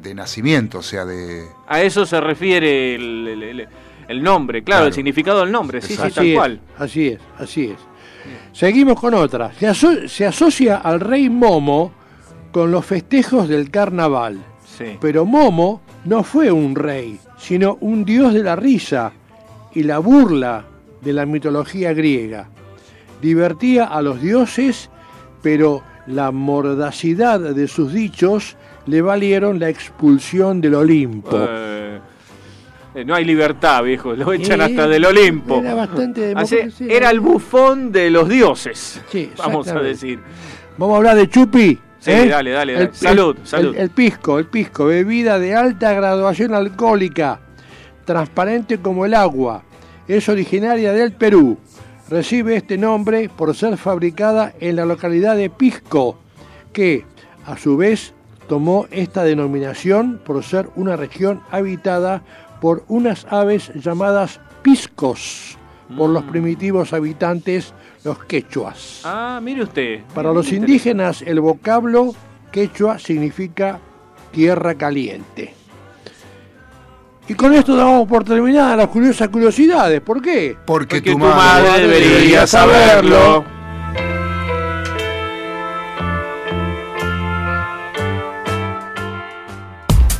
de nacimiento, o sea, de... A eso se refiere el, el- el- el nombre, claro, el significado del nombre, sí, sí, Así tal es, cual. Así es, así es. Seguimos con otra. Se, aso- se asocia al rey Momo con los festejos del carnaval. Sí. Pero Momo no fue un rey, sino un dios de la risa y la burla de la mitología griega. Divertía a los dioses, pero la mordacidad de sus dichos le valieron la expulsión del Olimpo. Eh, eh, no hay libertad, viejo, lo echan Sí, hasta del Olimpo. era bastante democracia. era el bufón de los dioses, vamos a decir. Vamos a hablar de Chupi. Sí, ¿eh? dale, dale, dale. Salud, el- salud. El, pisco, el pisco, bebida de alta graduación alcohólica, transparente como el agua. Es originaria del Perú. Recibe este nombre por ser fabricada en la localidad de Pisco, que a su vez tomó esta denominación por ser una región habitada por unas aves llamadas piscos por los primitivos habitantes, los quechuas. Ah, mire usted. Para los indígenas, el vocablo quechua significa tierra caliente. Y con esto damos por terminadas las curiosas curiosidades. ¿Por qué? Porque, tu madre debería saberlo.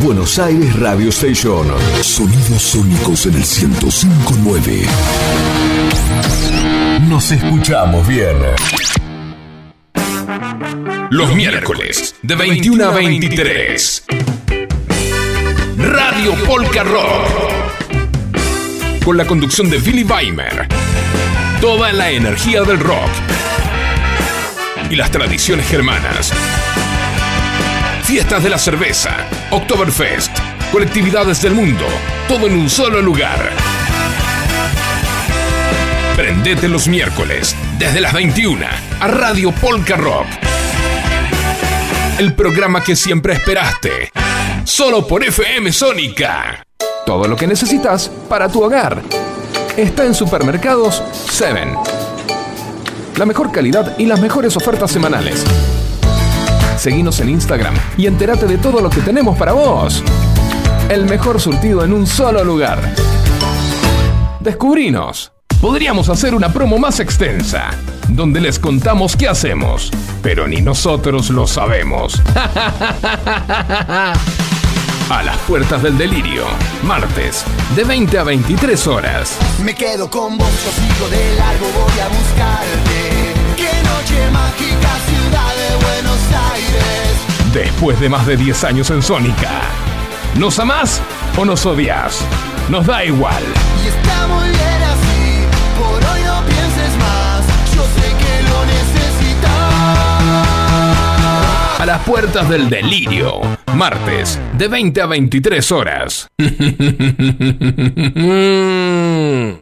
Buenos Aires Radio Station. Sonidos sónicos en el 105.9. Nos escuchamos bien. Los miércoles de 21 a 23. Radio Polka Rock. Con la conducción de Billy Weimer. Toda la energía del rock. Y las tradiciones germanas. Fiestas de la cerveza, Oktoberfest, colectividades del mundo, todo en un solo lugar. Prendete los miércoles, desde las 21, a Radio Polka Rock. El programa que siempre esperaste. Solo por FM Sónica. Todo lo que necesitas para tu hogar. Está en Supermercados 7. La mejor calidad y las mejores ofertas semanales. Seguinos en Instagram y entérate de todo lo que tenemos para vos. El mejor surtido en un solo lugar. Descubrinos. Podríamos hacer una promo más extensa, donde les contamos qué hacemos, pero ni nosotros lo sabemos. A las puertas del delirio, martes, de 20 a 23 horas. Me quedo con vos, sigo de largo, voy a buscarte. Qué noche mágica, ciudad de Buenos Aires. Después de más de 10 años en Sónica. ¿Nos amás o nos odias? Nos da igual. Y está muy bien así, por hoy no pienses más. Yo sé que lo necesitas. las puertas del delirio. Martes, de 20 a 23 horas.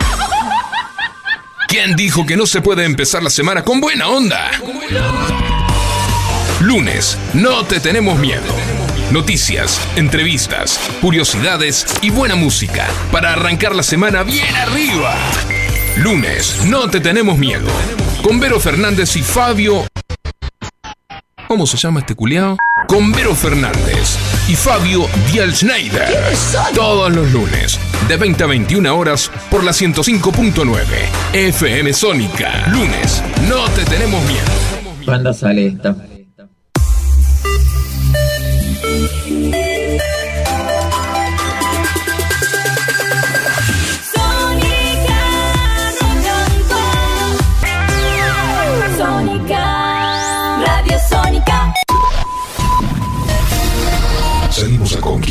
¿Quién dijo que no se puede empezar la semana con buena onda? Lunes, no te tenemos miedo. Noticias, entrevistas, curiosidades y buena música para arrancar la semana bien arriba. Lunes, no te tenemos miedo. Con Vero Fernández y Fabio. ¿Cómo se llama este culiao? Con Vero Fernández y Fabio Dial Schneider. Todos los lunes, de 20 a 21 horas, por la 105.9 FM Sónica. Lunes, no te tenemos miedo. ¿Cuándo sale esto?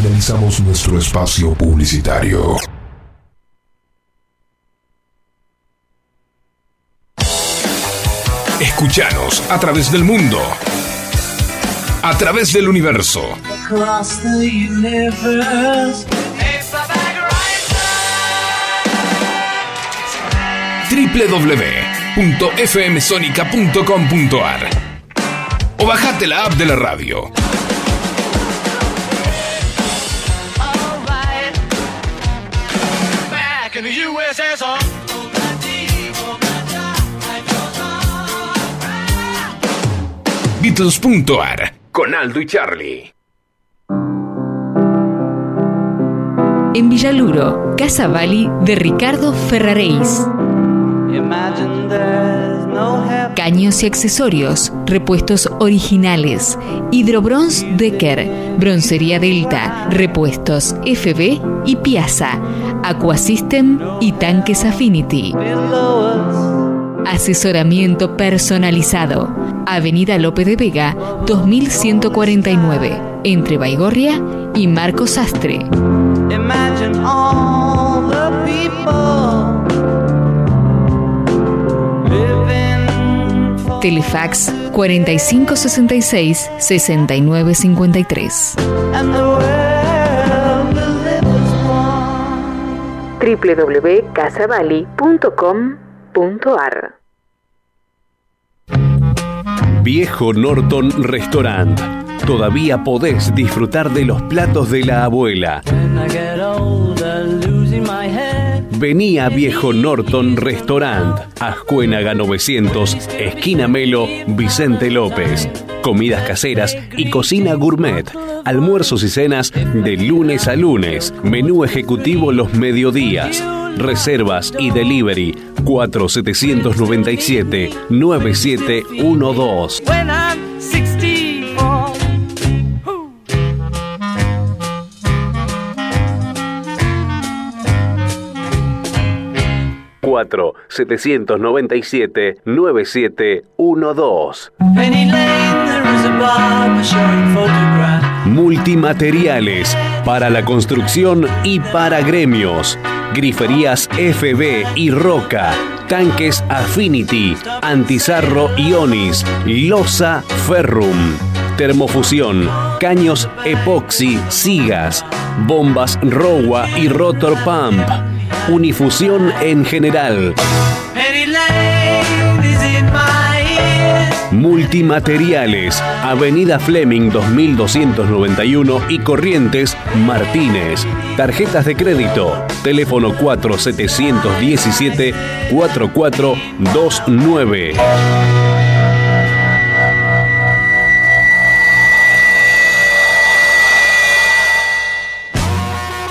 Finalizamos nuestro espacio publicitario. Escuchanos a través del mundo. A través del universo. Www.fmsonica.com.ar O bajate la app de la radio. The USSR. Beatles.ar con Aldo y Charlie. En Villaluro, Casa Bali de Ricardo Ferraréis. Y accesorios, repuestos originales, Hidrobronz Decker, Broncería Delta, repuestos FB y Piazza, Aquasystem y tanques Affinity. Asesoramiento personalizado. Avenida Lope de Vega, 2149, entre Baigorria y Marcos Sastre. Imagine all the people Telefax 4566-6953. and the world will live as one. www.casavali.com.ar Viejo Norton Restaurant. Todavía podés disfrutar de los platos de la abuela. When I get older, losing my head. Vení a Viejo Norton Restaurant, Ascuénaga 900, esquina Melo, Vicente López. Comidas caseras y cocina gourmet. Almuerzos y cenas de lunes a lunes. Menú ejecutivo los mediodías. Reservas y delivery 4797 9712. 4-797-9712. Multimateriales para la construcción y para gremios. Griferías FB y Roca. Tanques Affinity, Antizarro Ionis, Losa Ferrum. Termofusión, caños epoxi, sigas, bombas Rowa y Rotor Pump Unifusión en general. Multimateriales, Avenida Fleming 2291 y Corrientes Martínez. Tarjetas de crédito, teléfono 4717 4429.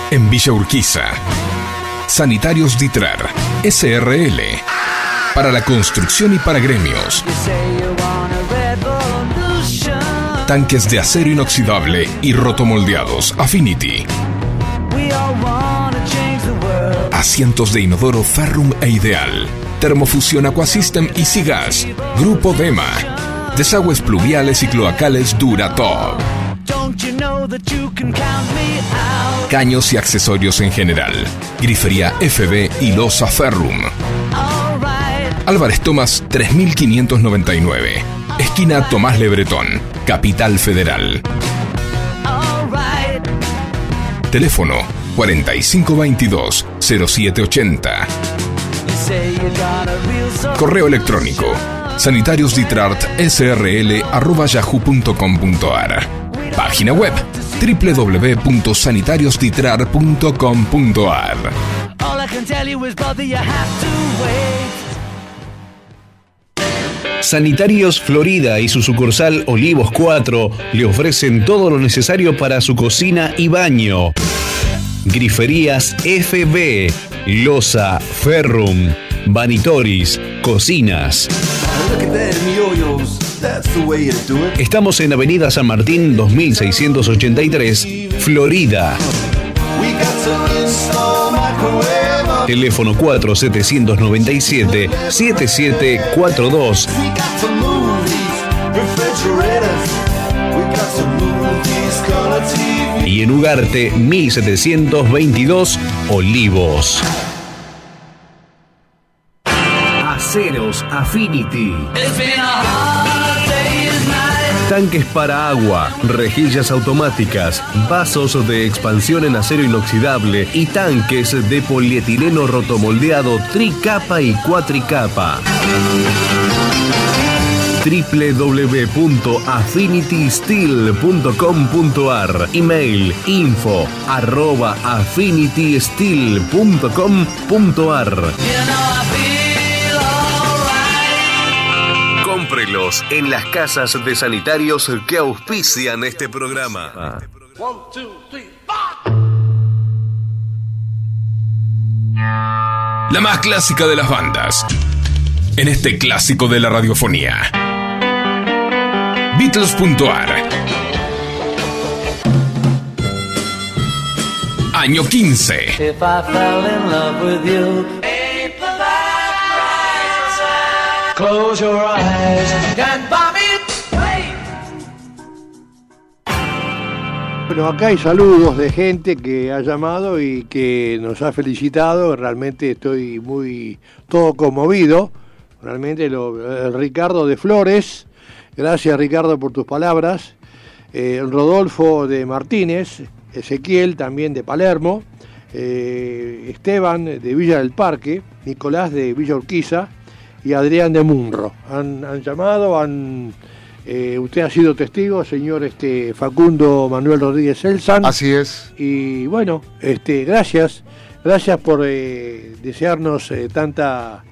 En Villa Urquiza. Sanitarios Ditrar, SRL. Para la construcción y para gremios. Tanques de acero inoxidable y rotomoldeados Affinity. Asientos de inodoro Ferrum e Ideal. Termofusión Aquasystem y Sigas. Grupo Dema. Desagües pluviales y cloacales Duratop. Caños y accesorios en general. Grifería FB y Losa Ferrum. Álvarez Tomás 3599. Esquina Tomás Lebretón. Capital Federal. Teléfono 4522-0780. Correo electrónico sanitariosditrart.srl.yahoo.com.ar Página web wait. Sanitarios Florida y su sucursal Olivos 4 le ofrecen todo lo necesario para su cocina y baño. Griferías FB, Losa, Ferrum, Vanitoris, Cocinas. Estamos en Avenida San Martín 2683, Florida. Teléfono 4797-7742. We got to move these refrigerators. We got to move these color TV. Y en Ugarte 1722, Olivos. Affinity. Tanques para agua, rejillas automáticas, vasos de expansión en acero inoxidable y tanques de polietileno rotomoldeado tricapa y cuatricapa. www.affinitysteel.com.ar Email info arroba affinitysteel.com.ar en las casas de sanitarios que auspician este programa. One, two, three. La más clásica de las bandas. En este clásico de la radiofonía. Beatles.ar. Año 15. If I fell in love with you, Close your eyes and. Bueno, acá hay saludos de gente que ha llamado y que nos ha felicitado. Realmente estoy muy todo conmovido. Realmente lo, eh, Ricardo de Flores, gracias Ricardo por tus palabras. Eh, Rodolfo de Martínez, Ezequiel también de Palermo, eh, Esteban de Villa del Parque, Nicolás de Villa Urquiza y Adrián de Munro. Han, han llamado, han eh, usted ha sido testigo, señor este, Facundo Manuel Rodríguez Elsan. Así es. Y bueno, este, gracias, gracias por eh, desearnos eh, tanta,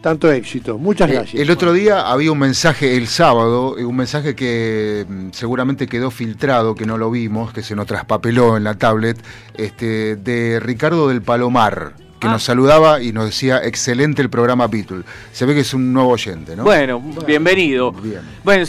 tanto éxito. Muchas Eh, gracias. El otro día había un mensaje el sábado, un mensaje que mm, seguramente quedó filtrado, que no lo vimos, que se nos traspapeló en la tablet, este, de Ricardo del Palomar, que Ah. nos saludaba y nos decía, excelente el programa Beatle. Se ve que es un nuevo oyente, ¿no? Bueno, bienvenido. Bien. Bueno,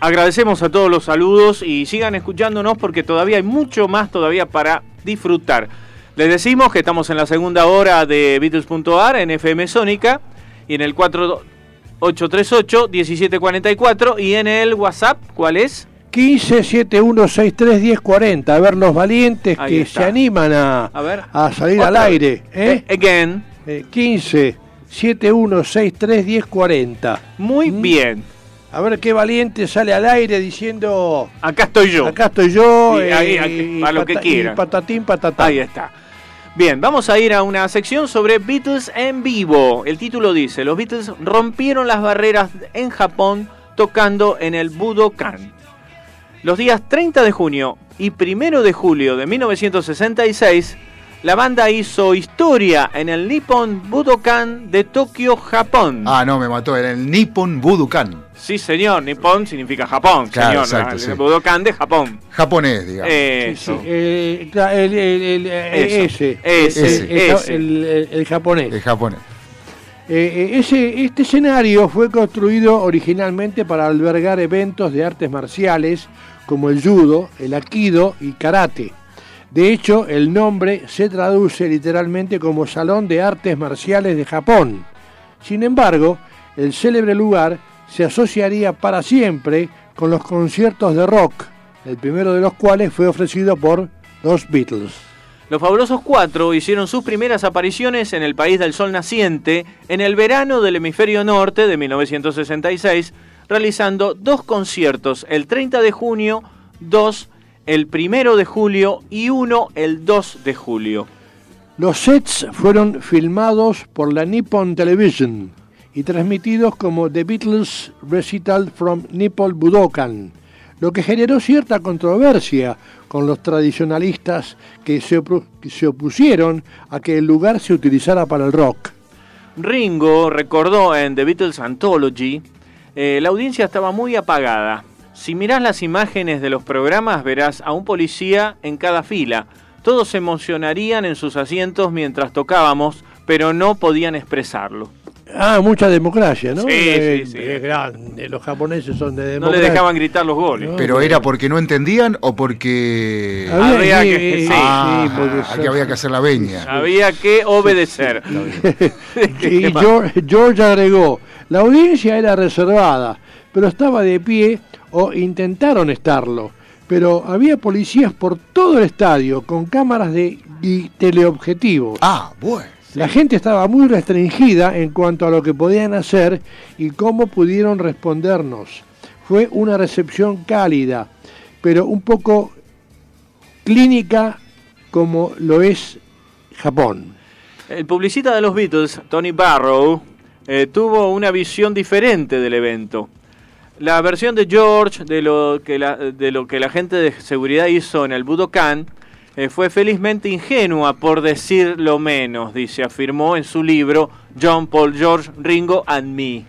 agradecemos a todos los saludos y sigan escuchándonos porque todavía hay mucho más todavía para disfrutar. Les decimos que estamos en la segunda hora de Beatles.ar en FM Sónica y en el 4838-1744 y en el WhatsApp, ¿cuál es? 15 71 63 10 40. A ver los valientes Ahí que está. se animan a, A ver. a salir al aire. ¿eh? Eh, Again. Eh, 15 71 63 10 40. Muy Mm. bien. A ver qué valiente sale al aire diciendo. Acá estoy yo. Acá estoy yo. Sí, eh, ahí, aquí, para lo que y patatín, patatán. Ahí está. Bien, vamos a ir a una sección sobre Beatles en vivo. El título dice, los Beatles rompieron las barreras en Japón tocando en el Budokan. Los días 30 de junio y 1 de julio de 1966, la banda hizo historia en el Nippon Budokan de Tokio, Japón. Ah, no, me mató. Era el Nippon Budokan. Sí, señor, Nippon significa Japón, Claro, señor. exacto, el sí. Budokan de Japón. Japonés, digamos. Eso. Cla- el, el- el- Eso. ese, Ese, el, el- ese. el- el- el japonés. Eh, eh, ese, este escenario fue construido originalmente para albergar eventos de artes marciales como el judo, el aikido y karate. De hecho, el nombre se traduce literalmente como Salón de Artes Marciales de Japón. Sin embargo, el célebre lugar se asociaría para siempre con los conciertos de rock, el primero de los cuales fue ofrecido por los Beatles. Los Fabulosos Cuatro hicieron sus primeras apariciones en el país del sol naciente en el verano del hemisferio norte de 1966, realizando dos conciertos, el 30 de junio, dos el 1 de julio y uno el 2 de julio. Los sets fueron filmados por la Nippon Television y transmitidos como The Beatles Recital from Nippon Budokan, lo que generó cierta controversia con los tradicionalistas que se, opusieron a que el lugar se utilizara para el rock. Ringo recordó en The Beatles Anthology, eh, la audiencia estaba muy apagada. Si mirás las imágenes de los programas verás a un policía en cada fila. Todos se emocionarían en sus asientos mientras tocábamos, pero no podían expresarlo. Ah, mucha democracia, ¿no? Sí, Eh, sí, sí. Es grande, los japoneses son de No democracia. le dejaban gritar los goles. ¿Pero era porque no entendían o porque... Había- Habría sí, que- sí. Ah, sí, porque aquí había que hacer la veña. Había que obedecer. Y George, George agregó, la audiencia era reservada, pero estaba de pie o intentaron estarlo. Pero había policías por todo el estadio con cámaras de y teleobjetivos. Ah, bueno. La gente estaba muy restringida en cuanto a lo que podían hacer y cómo pudieron respondernos. Fue una recepción cálida, pero un poco clínica como lo es Japón. El publicista de los Beatles, Tony Barrow, eh, tuvo una visión diferente del evento. La versión de George de lo que la, de lo que la gente de seguridad hizo en el Budokan eh, fue felizmente ingenua, por decir lo menos, dice, afirmó en su libro John Paul George Ringo and Me.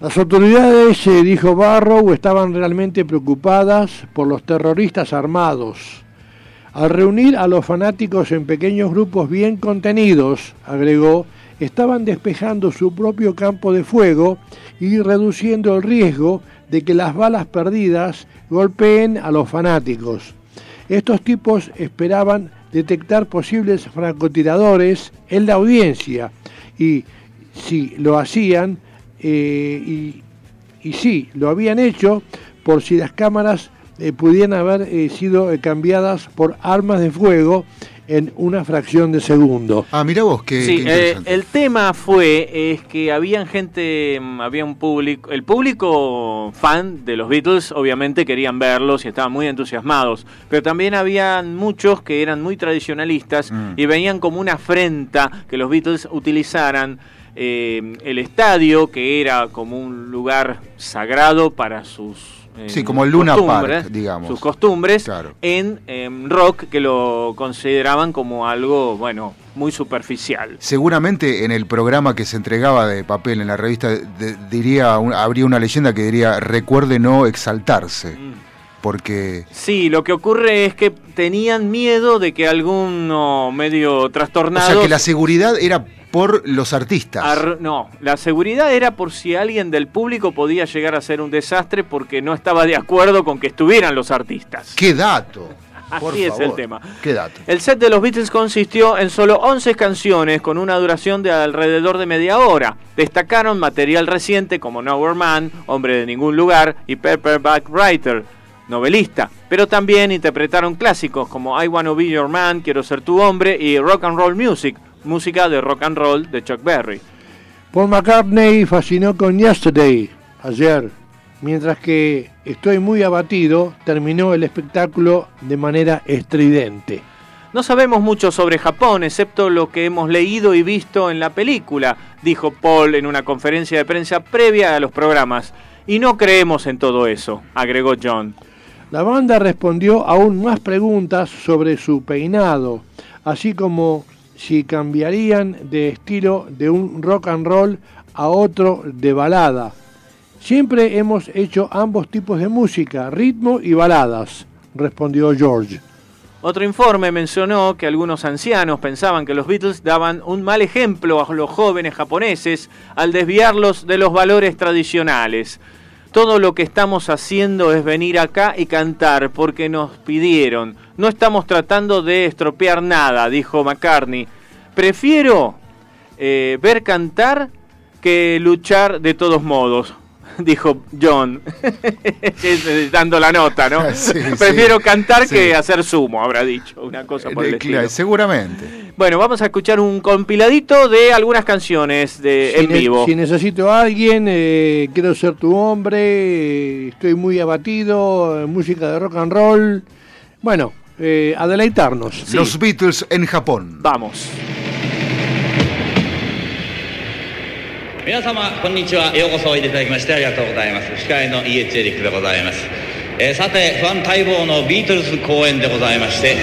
Las autoridades, eh, dijo Barrow, estaban realmente preocupadas por los terroristas armados. Al reunir a los fanáticos en pequeños grupos bien contenidos, agregó, estaban despejando su propio campo de fuego y reduciendo el riesgo de que las balas perdidas golpeen a los fanáticos. Estos tipos esperaban detectar posibles francotiradores en la audiencia y si lo hacían, eh, y, y sí, lo habían hecho por si las cámaras eh, pudieran haber eh, sido cambiadas por armas de fuego en una fracción de segundo. Ah, mira vos, qué, Sí, qué eh, el tema fue es que habían gente, mm, había un público, el público fan de los Beatles obviamente querían verlos y estaban muy entusiasmados, pero también habían muchos que eran muy tradicionalistas Mm. y veían como una afrenta que los Beatles utilizaran eh, el estadio, que era como un lugar sagrado para sus Sí, como el Luna Park, digamos. sus costumbres Claro. en em, rock que lo consideraban como algo, bueno, muy superficial. Seguramente en el programa que se entregaba de papel en la revista de- diría un- habría una leyenda que diría recuerde no exaltarse. Mm. Porque Sí, lo que ocurre es que tenían miedo de que alguno medio o trastornado... sea que la seguridad era por los artistas. ar- no, la seguridad era por si alguien del público podía llegar a ser un desastre porque no estaba de acuerdo con que estuvieran los artistas. ¡Qué dato! Por Así es el tema. ¡Qué dato! El set de los Beatles consistió en solo 11 canciones con una duración de alrededor de media hora. Destacaron material reciente como Nowhere Man, Hombre de Ningún Lugar y Paperback Writer, novelista, pero también interpretaron clásicos como I Wanna Be Your Man, Quiero Ser Tu Hombre y Rock and Roll Music, música de rock and roll de Chuck Berry. Paul McCartney fascinó con Yesterday, ayer, mientras que Estoy muy abatido, terminó el espectáculo de manera estridente. No sabemos mucho sobre Japón, excepto lo que hemos leído y visto en la película, dijo Paul en una conferencia de prensa previa a los programas. y no creemos en todo eso, agregó John. La banda respondió aún más preguntas sobre su peinado, así como si cambiarían de estilo de un rock and roll a otro de balada. Siempre hemos hecho ambos tipos de música, ritmo y baladas, respondió George. Otro informe mencionó que algunos ancianos pensaban que los Beatles daban un mal ejemplo a los jóvenes japoneses al desviarlos de los valores tradicionales. Todo lo que estamos haciendo es venir acá y cantar porque nos pidieron. No estamos tratando de estropear nada, dijo McCartney. Prefiero eh, ver cantar que luchar de todos modos, dijo John, dando la nota, ¿no? Sí, Prefiero sí, cantar sí. que hacer sumo, habrá dicho, una cosa por el Eh, estilo. claro, seguramente. Bueno, vamos a escuchar un compiladito de algunas canciones de, Si en vivo. Si necesito a alguien, eh, quiero ser tu hombre, eh, estoy muy abatido, música de rock and roll. Bueno, eh, a deleitarnos. Los Beatles en Japón. Vamos. 皆様こんにちはようこそおいでいただきましてありがとうございます司会の EH エリックでございます、えーさて不安待望のビートルズ公演でございまして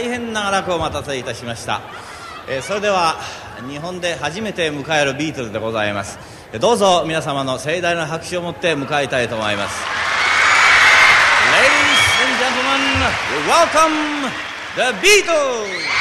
大変長らくお待たせいたしました、えそれでは日本で初めて迎えるビートルズでございます。どうぞ皆様の盛大な拍手を持って迎えたいと思います。Ladies and gentlemen, welcome the Beatles!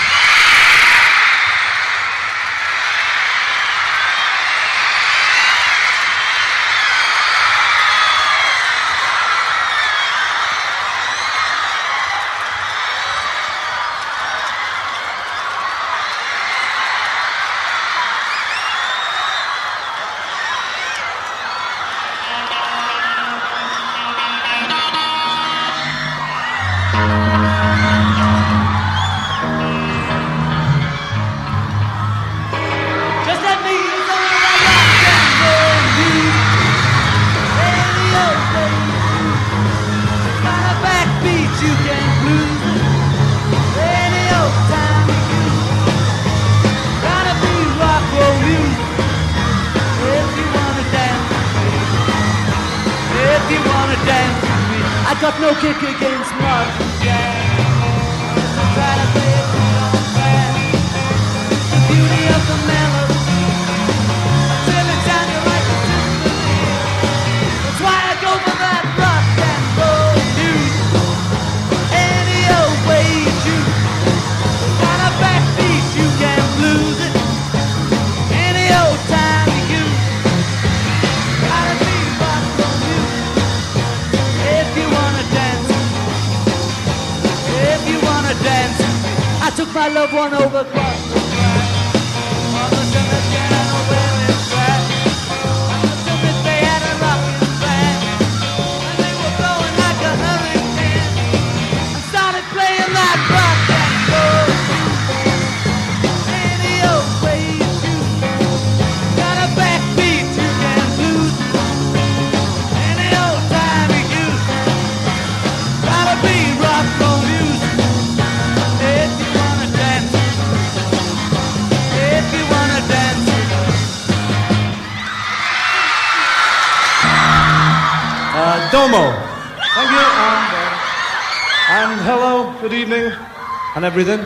And everything.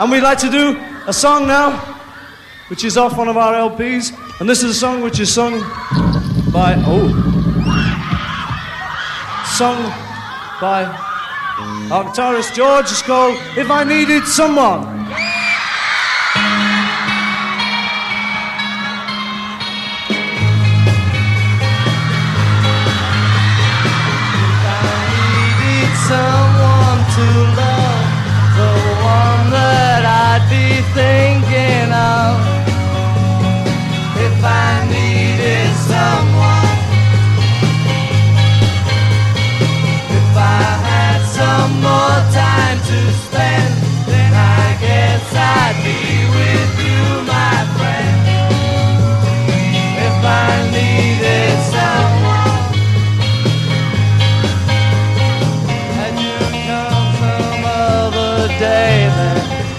And we'd like to do a song now, which is off one of our LPs. And this is a song which is sung by, oh, sung by our guitarist George. It's called If I Needed Someone.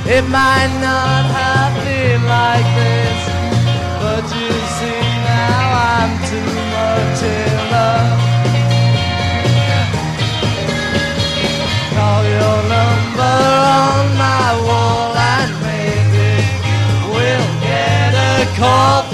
It might not have been like this, but you see now I'm too much in love. Call your number on my wall and maybe we'll get a call.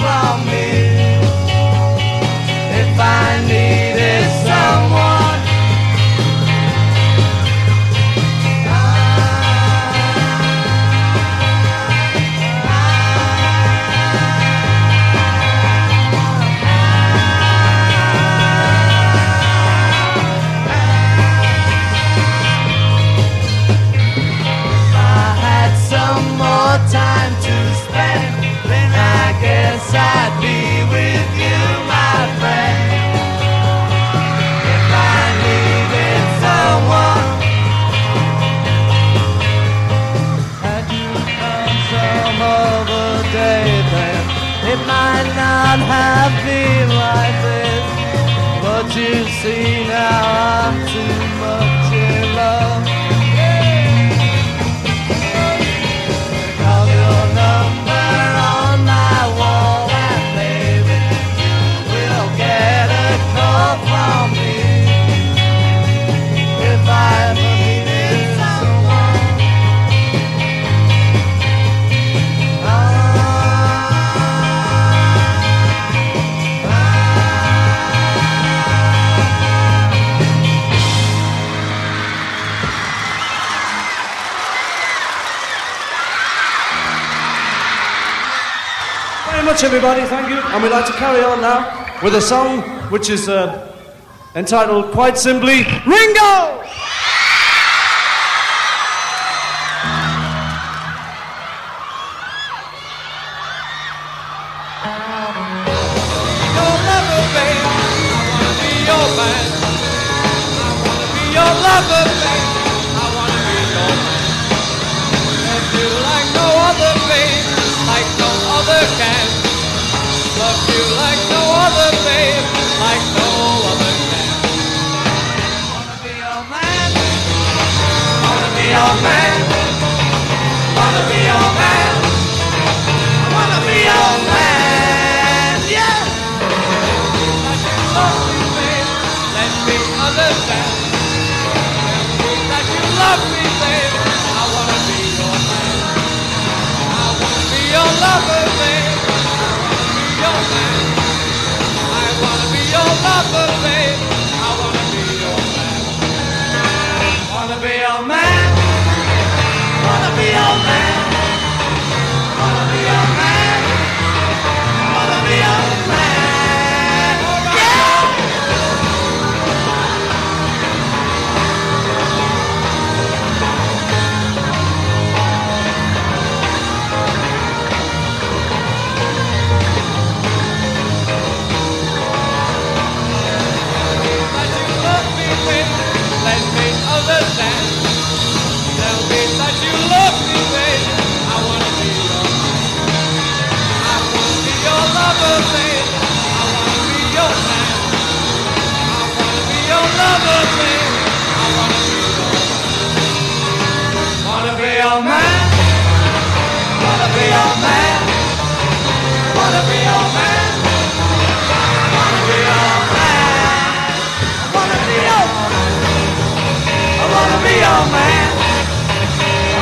see now. I everybody. Thank you. And we'd like to carry on now with a song which is uh, entitled quite simply Ringo!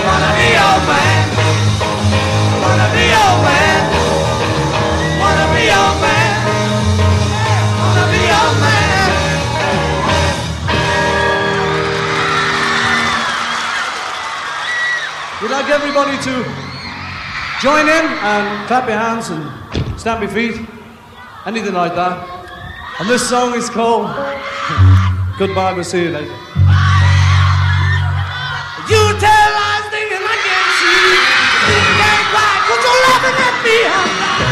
wanna be old man. Wanna be old man. Wanna be old man. Wanna be old man. We'd like everybody to join in and clap your hands and stamp your feet, anything like that. And this song is called Goodbye, we'll see you later tell lies, thinking I can't see. Think ain't right, cause you're laughing at me.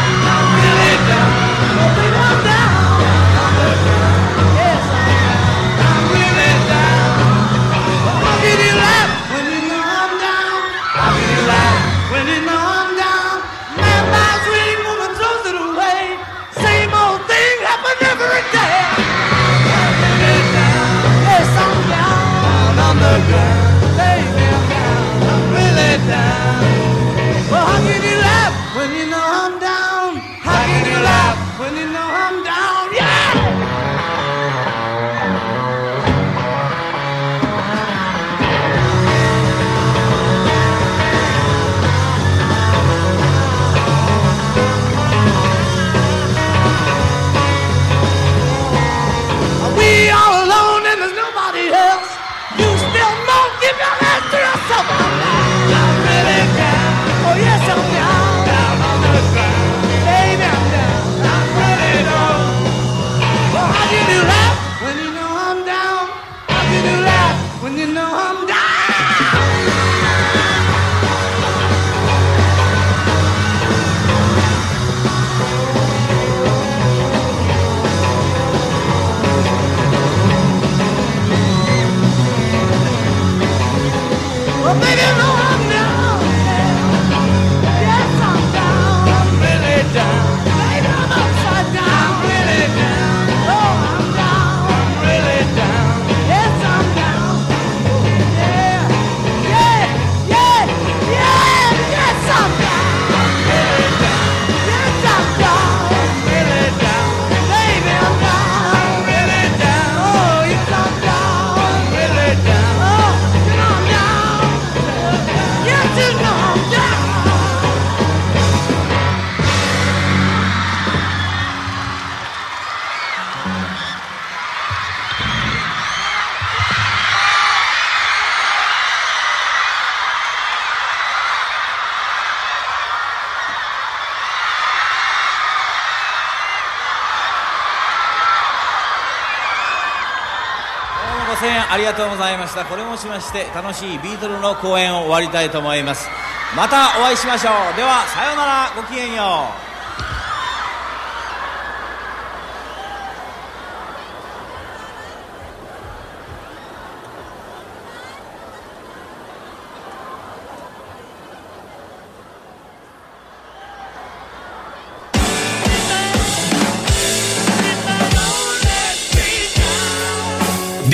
がとうございました。これもしまして楽しいビートルの公演を終わりたいと思います。またお会いしましょう。ではさようなら。ごきげんよう「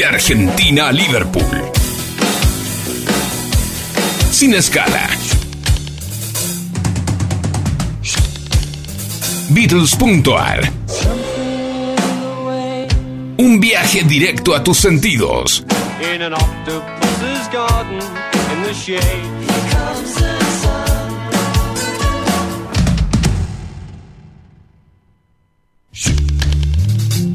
Argentina a Liverpool. Sin escala. Beatles.ar Un viaje directo a tus sentidos.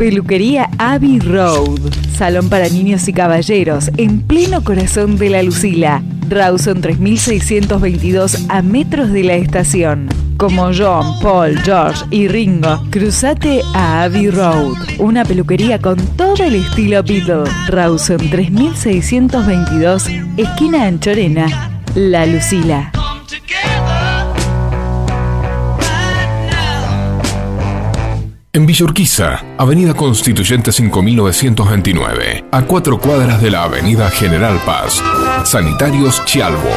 Peluquería Abbey Road. Salón para niños y caballeros en pleno corazón de la Lucila. Rawson 3622 a metros de la estación. Como John, Paul, George y Ringo, cruzate a Abbey Road. Una peluquería con todo el estilo Beatle. Rawson 3622, esquina Anchorena, La Lucila. En Villa Urquiza, Avenida Constituyente 5929, a cuatro cuadras de la Avenida General Paz. Sanitarios Chialvo,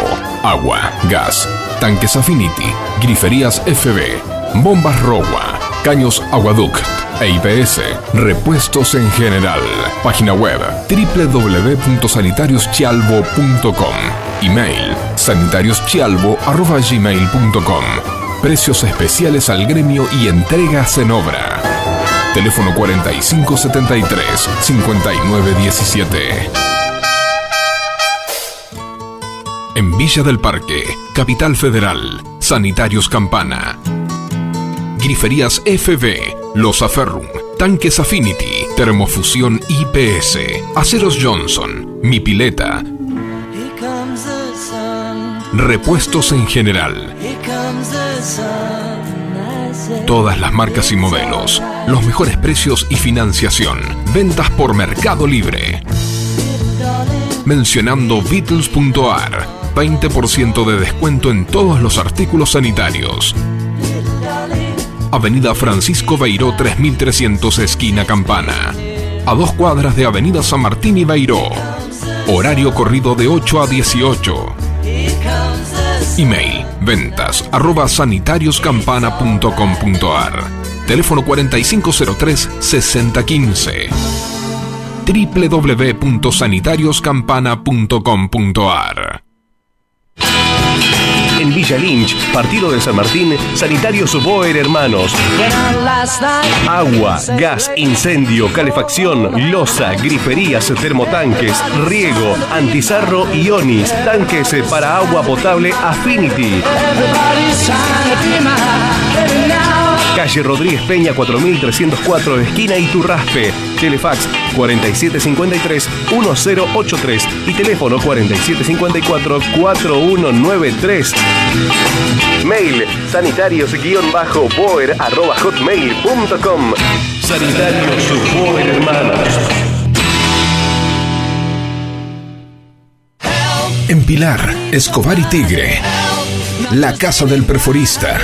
agua, gas, tanques Affinity, griferías FB, bombas Rowa, caños Aguaduct e IPS, repuestos en general. Página web www.sanitarioschialvo.com. Email sanitarioschialvo.gmail.com Precios especiales al gremio y entregas en obra. Teléfono 4573-5917. En Villa del Parque, Capital Federal, Sanitarios Campana. Griferías FB, Los Aferrum, Tanques Affinity, Termofusión IPS, Aceros Johnson, Mi Pileta, repuestos en general. Todas las marcas y modelos, los mejores precios y financiación. Ventas por Mercado Libre. Mencionando Beatles.ar, 20% de descuento en todos los artículos sanitarios. Avenida Francisco Beiró 3300 esquina Campana. A dos cuadras de Avenida San Martín y Beiró. Horario corrido de 8 a 18. Email ventas arroba sanitarioscampana.com.ar Teléfono 4503-6015 www.sanitarioscampana.com.ar En Villa Lynch, partido de San Martín, Sanitarios Boer Hermanos. Agua, gas, incendio, calefacción, losa, griferías, termotanques, riego, antizarro y onis, tanques para agua potable Affinity. Calle Rodríguez Peña 4304, esquina Iturraspe. Telefax 4753-1083 y teléfono 4754-4193. Mail sanitarios-boer arroba hotmail.com. Sanitarios Boer Hermanos. En Pilar, Escobar y Tigre. La Casa del Perforista.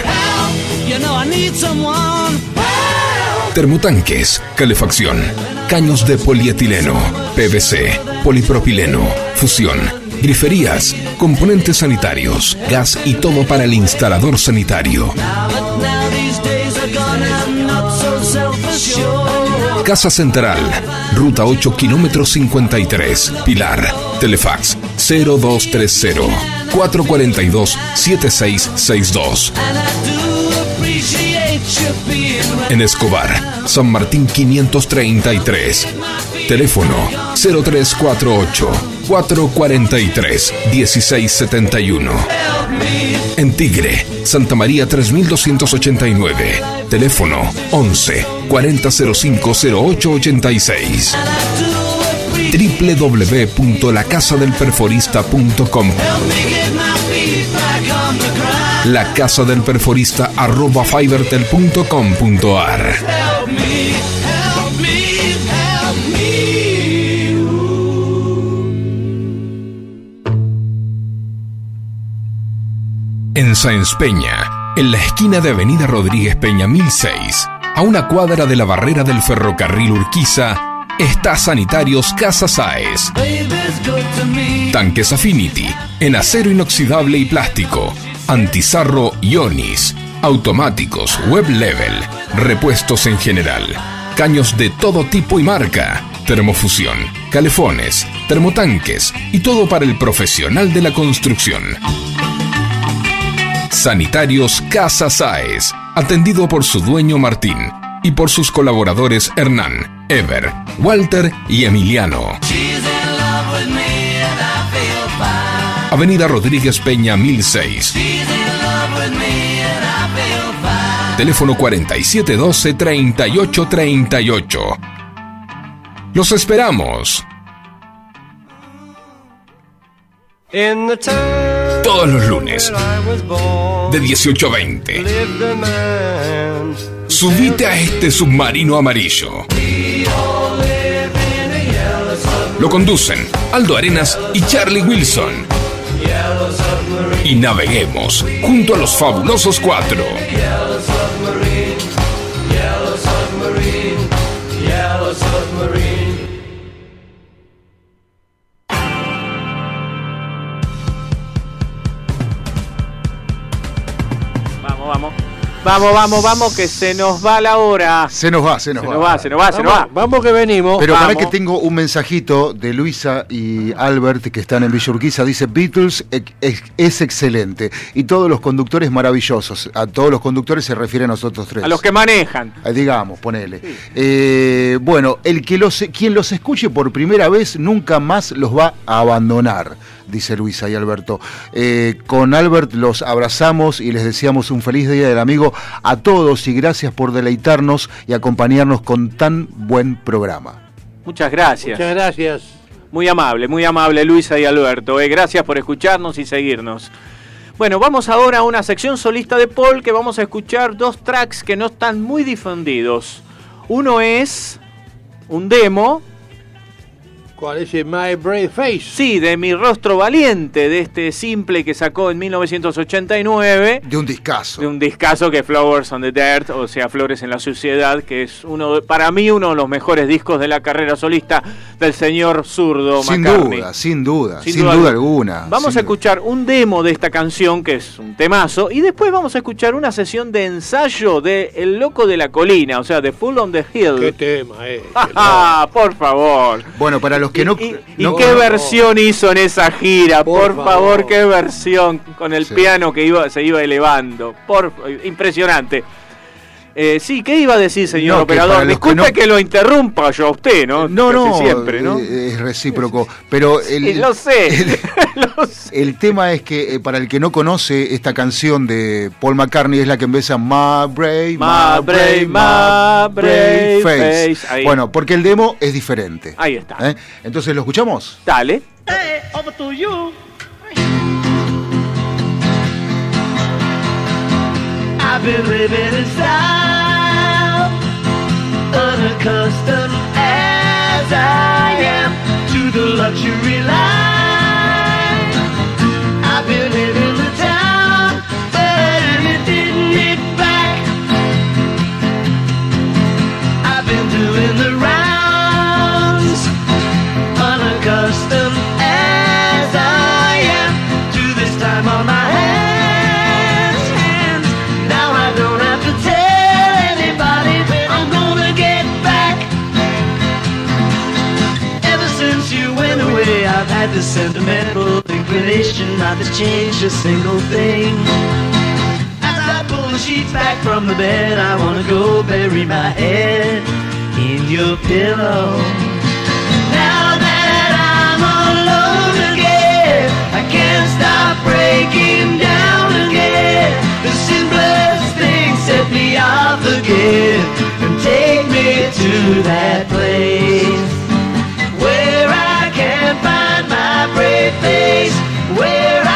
Termotanques, calefacción, caños de polietileno, PVC, polipropileno, fusión, griferías, componentes sanitarios, gas y todo para el instalador sanitario. Casa Central, Ruta 8, kilómetro 53, Pilar, Telefax 0230 442 7662. En Escobar, San Martín 533. Teléfono 0348 443 1671. En Tigre, Santa María 3289. Teléfono 11 4005 0886. www.lacasadelperforista.com La Casa del Perforista arroba me. En Sáenz Peña, en la esquina de Avenida Rodríguez Peña 1006, a una cuadra de la barrera del ferrocarril Urquiza, está Sanitarios Casa me. Tanques Affinity, en acero inoxidable y plástico, antizarro Ionis, automáticos, web level, repuestos en general, caños de todo tipo y marca, termofusión, calefones, termotanques y todo para el profesional de la construcción. Sanitarios Casa Sáez, atendido por su dueño Martín y por sus colaboradores Hernán, Ever, Walter y Emiliano. Avenida Rodríguez Peña 1006. She's in love with me and I feel fine. Teléfono 4712-3838. Los esperamos. Todos los lunes, de 18 a 20. Subite a este submarino amarillo. Lo conducen Aldo Arenas y Charlie Wilson. Y naveguemos junto a los fabulosos cuatro. Vamos. Vamos, vamos, que se nos va la hora. Se nos va, se nos Se va. nos va, se nos va, se nos va. Vamos que venimos. Pero para que tengo un mensajito de Luisa y Albert que están en Villa Urquiza. Dice, Beatles es excelente. Y todos los conductores maravillosos. A todos los conductores se refiere a nosotros tres. A los que manejan. Eh, Digamos, ponele. Eh, bueno, el que los, quien los escuche por primera vez nunca más los va a abandonar, dice Luisa y Alberto. Eh, con Albert los abrazamos y les deseamos un feliz día del amigo a todos y gracias por deleitarnos y acompañarnos con tan buen programa. Muchas gracias. Muchas gracias. Muy amable, muy amable Luisa y Alberto. eh. Gracias por escucharnos y seguirnos. Bueno, vamos ahora a una sección solista de Paul que vamos a escuchar dos tracks que no están muy difundidos. Uno es un demo ¿Cuál es el My Brave Face? Sí, de mi rostro valiente, de este simple que sacó en 1989. De un discazo. De un discazo que es Flowers on the Dirt, o sea, Flores en la Suciedad, que es uno, de- para mí uno de los mejores discos de la carrera solista del señor zurdo Sin McCartney. duda, sin duda, Sin sin, duda duda, alguna. Vamos a escuchar un demo de esta canción, que es un temazo, y después vamos a escuchar una sesión de ensayo de El Loco de la Colina, o sea, de Full on the Hill. ¿Qué tema, eh? Ah, por favor. Bueno, para los que no. ¿Y no- qué versión hizo en esa gira? Por, Por favor. favor. qué versión con el Sí. piano que iba, se iba elevando. Por, impresionante. Eh, sí, ¿qué iba a decir, señor No, operador? que Disculpe que, no- lo interrumpa yo a usted, ¿no? No, Casi no, siempre, ¿no? eh, es recíproco. Pero el, Sí, lo sé. el tema es que eh, para el que no conoce esta canción de Paul McCartney es la que empieza My Brave, My brave, my brave face. Ahí. Bueno, porque el demo es diferente. Ahí está. ¿eh? Entonces, ¿lo escuchamos? Dale. Hey, over to you. I've been living in style, unaccustomed as I am to the luxury life. I've been living This sentimental inclination not to change a single thing. As I pull the sheets back from the bed, I wanna go bury my head in your pillow. Now that I'm alone again, I can't stop breaking down again. The simplest thing set me off again and take me to that place my brave face. Where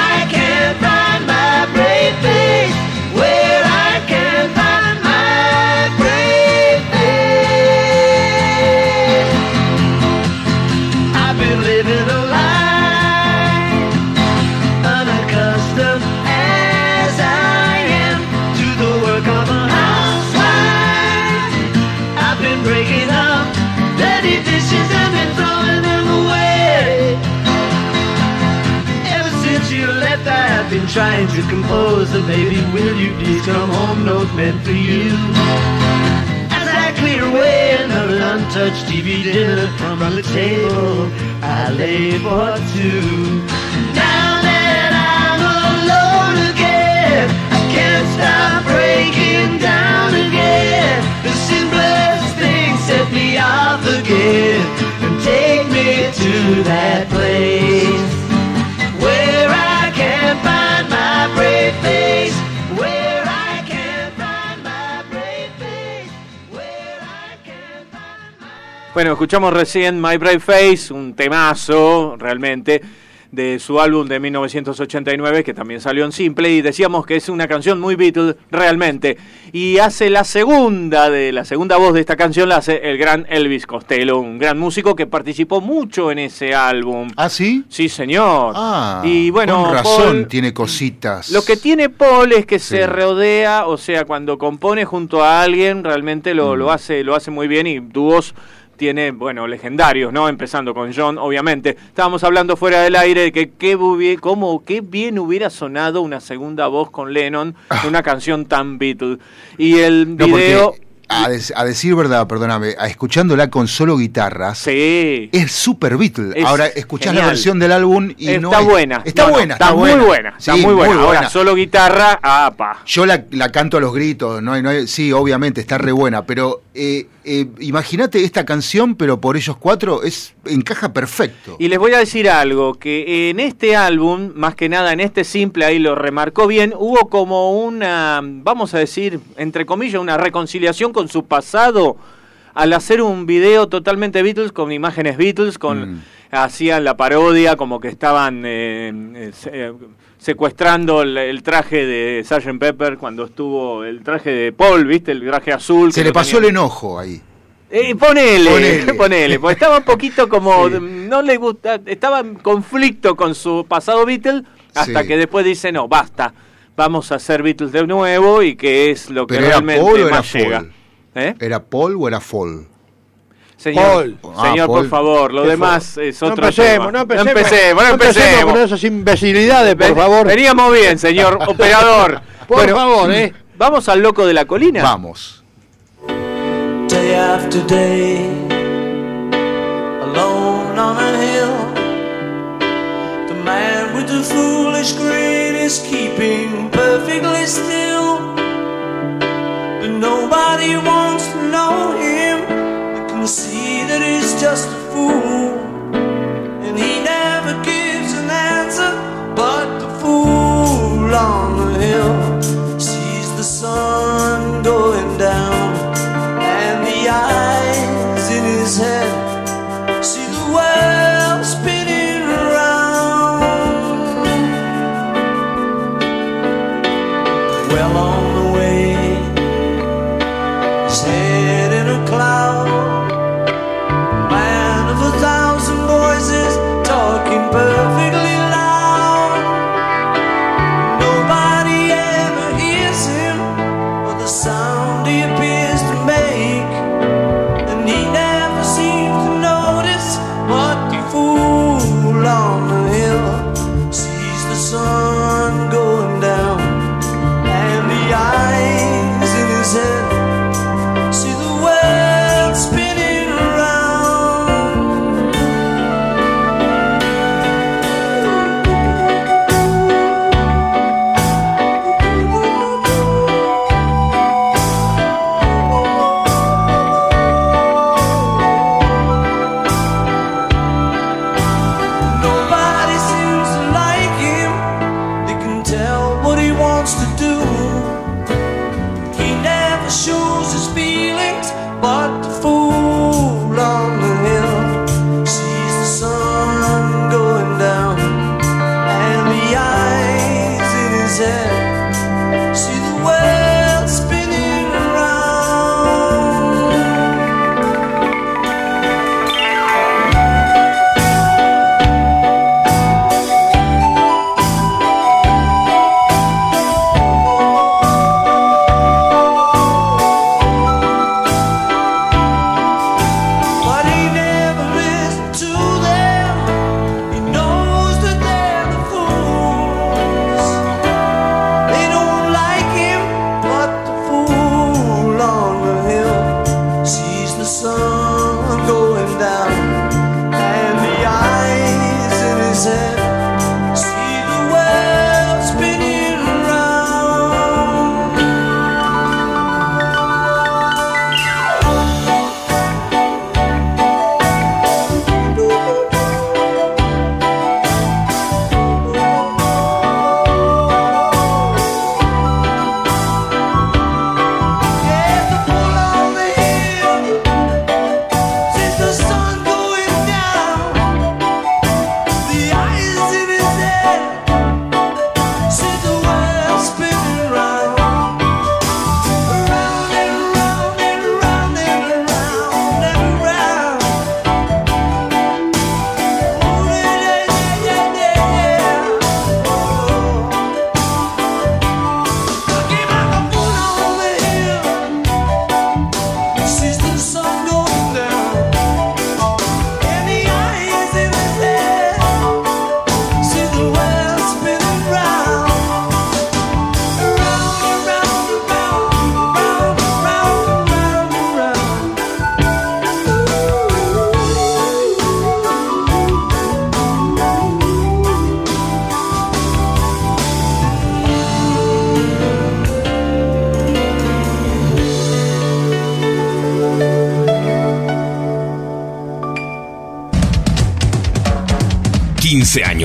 trying to compose a baby. Will you please come home? Note meant for you. As I clear away another untouched TV dinner from the table, I lay for two. Now that I'm alone again, I can't stop breaking down again. The simplest thing set me off again and take me to that place Bueno, escuchamos recién My Brave Face, un temazo realmente de su álbum de 1989 que también salió en simple y decíamos que es una canción muy Beatles realmente y hace la segunda de la segunda voz de esta canción la hace el gran Elvis Costello, un gran músico que participó mucho en ese álbum. ¿Ah, sí? Sí, señor. Ah, y bueno, con razón Paul- tiene cositas. lo que tiene Paul es que Sí. se rodea, o sea, cuando compone junto a alguien, realmente lo, Mm. lo hace, lo hace muy bien y dúos tiene, bueno, legendarios, ¿no? Empezando con John, obviamente. Estábamos hablando fuera del aire de que qué, cómo, qué bien hubiera sonado una segunda voz con Lennon en una canción tan Beatle. Y el Ah. No, video... a, decir verdad, perdóname, a escuchándola con solo guitarras, Sí. es super Beatle. Es Ahora escuchás genial. la versión del álbum y está no es- buena. Está No, buena, está, muy buena. Está Sí, muy buena. Ahora, solo guitarra, apa. Yo la, la canto a los gritos, no sí, obviamente, está re buena, pero eh, eh, imagínate esta canción, pero por ellos cuatro, es encaja perfecto. Y les voy a decir algo, que en este álbum, más que nada en este simple, ahí lo remarcó bien, hubo como una, vamos a decir, entre comillas, una reconciliación con su pasado al hacer un video totalmente Beatles, con imágenes Beatles, con hacían la parodia, como que estaban eh, eh, eh, secuestrando el, el traje de Sgt. Pepper cuando estuvo el traje de Paul, ¿viste? El traje azul. Se le pasó tenía- el enojo ahí. Eh, ponele, Ponele. ponele, porque estaba un poquito como, no le gusta, estaba en conflicto con su pasado Beatle, hasta Sí. que después dice, no, basta, vamos a hacer Beatles de nuevo y que es lo que ¿Pero era realmente Paul o era más llega. Paul? ¿Eh? ¿Era Paul o era Fall? Señor, Paul. señor Ah, por Paul. favor, lo ¿Qué demás fue? es No otro empecemos, tema. no empecemos, empecemos, no no empecemos empecemos. con esas imbecilidades, por Ven- favor. Veníamos bien, señor operador. Por Bueno, favor, ¿eh? Vamos al loco de la colina. Vamos. day after day, alone on a hill. The man with the foolish grin is keeping perfectly still, but nobody wants to know him. See that he's just a fool, and he never gives an answer. But the fool on the hill sees the sun going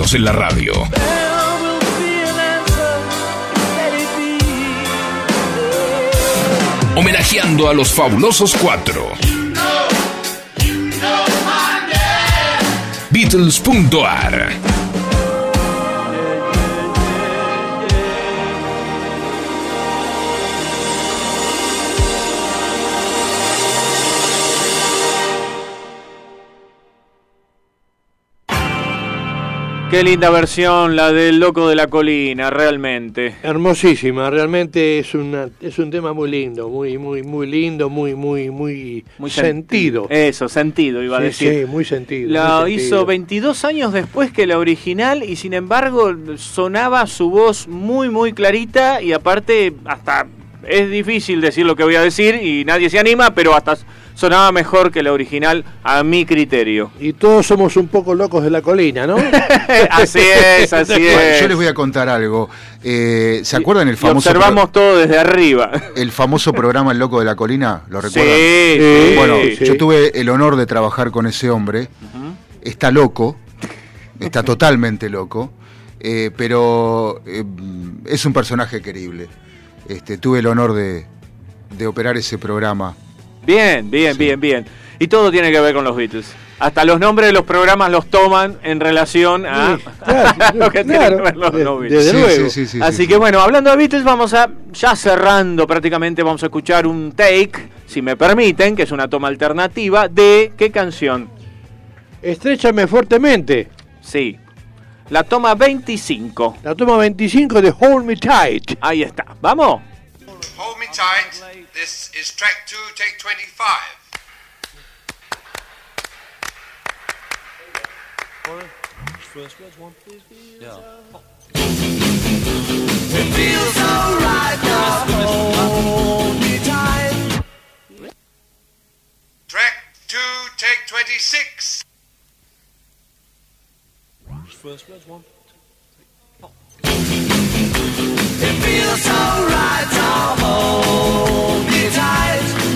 15 años en la radio. Homenajeando a los fabulosos cuatro. Beatles.ar Qué linda versión la del Loco de la Colina, realmente. Hermosísima, realmente es una es un tema muy lindo, muy muy muy lindo, muy muy muy, Muy sentido. Eso, sentido iba a decir. sí, muy sentido. La muy hizo sentido. 22 años después que la original y sin embargo sonaba su voz muy muy clarita y aparte hasta es difícil decir lo que voy a decir y nadie se anima, pero hasta sonaba mejor que la original a mi criterio. Y todos somos un poco locos de la colina, ¿no? así es, así Bueno, es. yo les voy a contar algo. Eh, ¿Se acuerdan el Y famoso observamos todo desde arriba. el famoso programa El Loco de la Colina? ¿Lo recuerdan? Sí, sí, Bueno, sí. yo tuve el honor de trabajar con ese hombre. Está loco, está totalmente loco, eh, pero eh, es un personaje querible. Este, tuve el honor de, de operar ese programa. Bien, bien, bien, bien. Y todo tiene que ver con los Beatles. Hasta los nombres de los programas los toman en relación a lo que tiene que ver los de- Beatles. desde Sí, luego. sí, sí, sí, Así sí, que sí. bueno, hablando de Beatles, vamos a, ya cerrando prácticamente, vamos a escuchar un take, si me permiten, que es una toma alternativa, de ¿qué canción? Estrechame fuertemente. Sí. La toma 25. La toma 25 de Hold Me Tight. Ahí está. ¿Vamos? Hold me tight. This is track two, take 25. Yeah. It feels alright now. Hold me tight. Track two, take 26. It feels alright now. Hold me tight.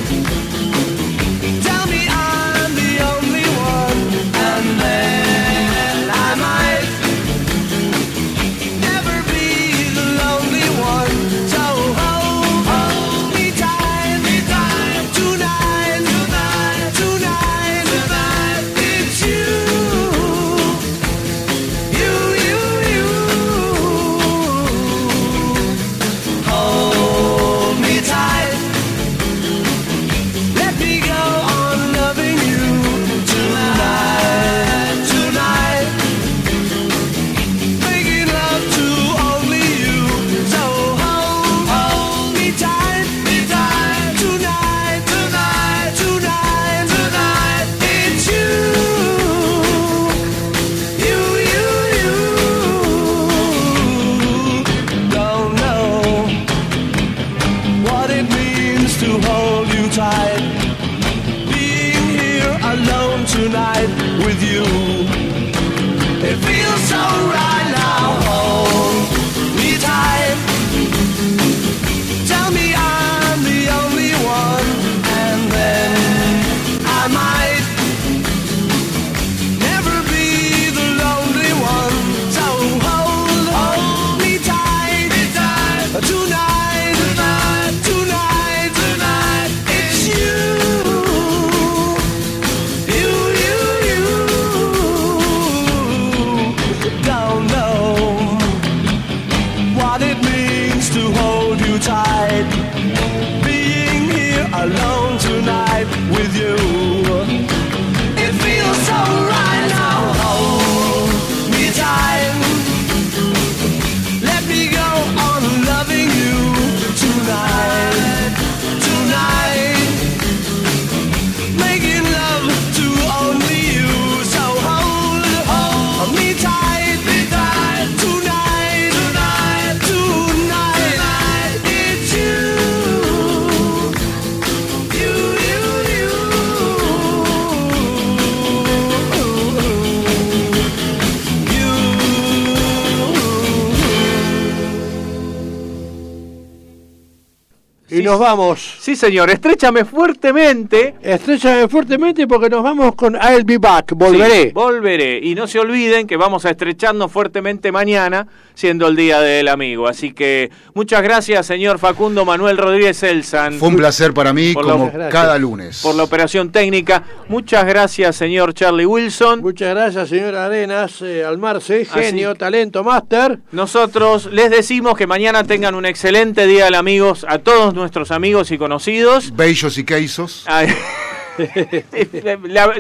Y nos vamos. Sí, señor. Estrechame fuertemente. Estrechame fuertemente porque nos vamos con I'll be back. Volveré. Sí, volveré. Y no se olviden que vamos a estrecharnos fuertemente mañana, siendo el Día del Amigo. Así que muchas gracias, señor Facundo Manuel Rodríguez Elsan. Fue un placer para mí, la- como cada lunes. Por la operación técnica. Muchas gracias, señor Charlie Wilson. Muchas gracias, señora Arenas, eh, Almarce, Así genio, talento, máster. Nosotros les decimos que mañana tengan un excelente Día del Amigos a todos nuestros amigos y conocidos. Bellos y queisos.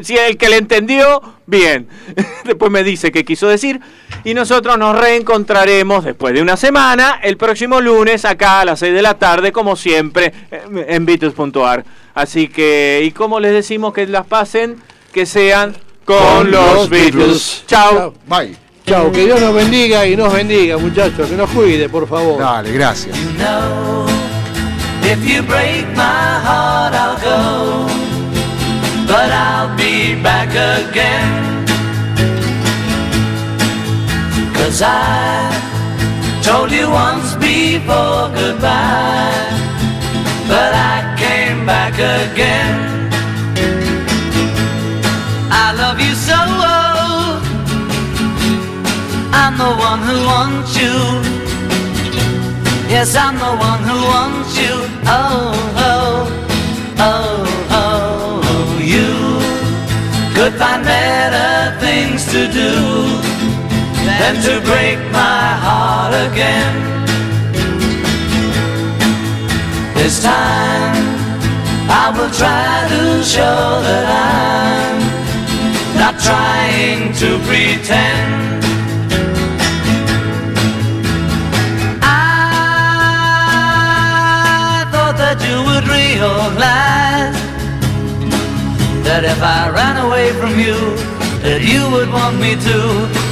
Si el que le entendió, bien. Después me dice qué quiso decir. Y nosotros nos reencontraremos después de una semana, el próximo lunes, acá a las 6 de la tarde, como siempre, en Beatles.ar. Así que, y como les decimos que las pasen, que sean con los Beatles. Chao. Bye. Chao, que Dios nos bendiga y nos bendiga, muchachos, que nos cuide, por favor. Dale, gracias. If you break my heart, I'll go, but I'll be back again. Cause I told you once before goodbye, but I came back again. I love you so, oh. I'm the one who wants you. Yes, I'm the one who wants you. Oh, oh, oh, oh, oh, you could find better things to do than to break my heart again. This time I will try to show that I'm not trying to pretend. Would realize that if I ran away from you, that you would want me to.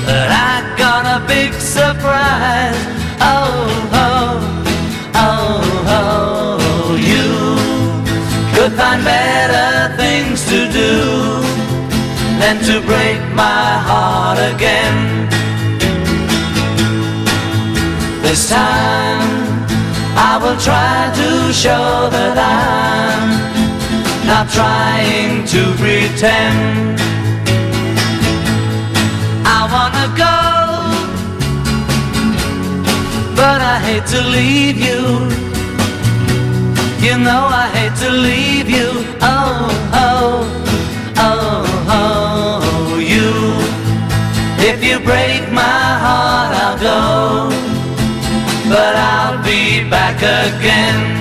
But I got a big surprise. Oh, oh, oh, oh, you could find better things to do than to break my heart again. This time I will try to show that I'm not trying to pretend. I wanna go, but I hate to leave you. You know I hate to leave you. Oh, oh, oh, oh, you. If you break back again.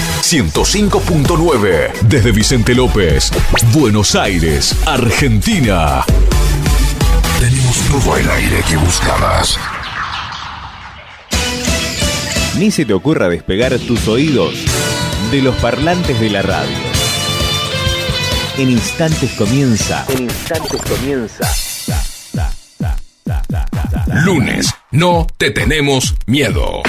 105.9 desde Vicente López, Buenos Aires, Argentina. Tenemos todo el aire que buscabas. Ni se te ocurra despegar tus oídos de los parlantes de la radio. En instantes comienza. En instantes comienza. Lunes, no te tenemos miedo.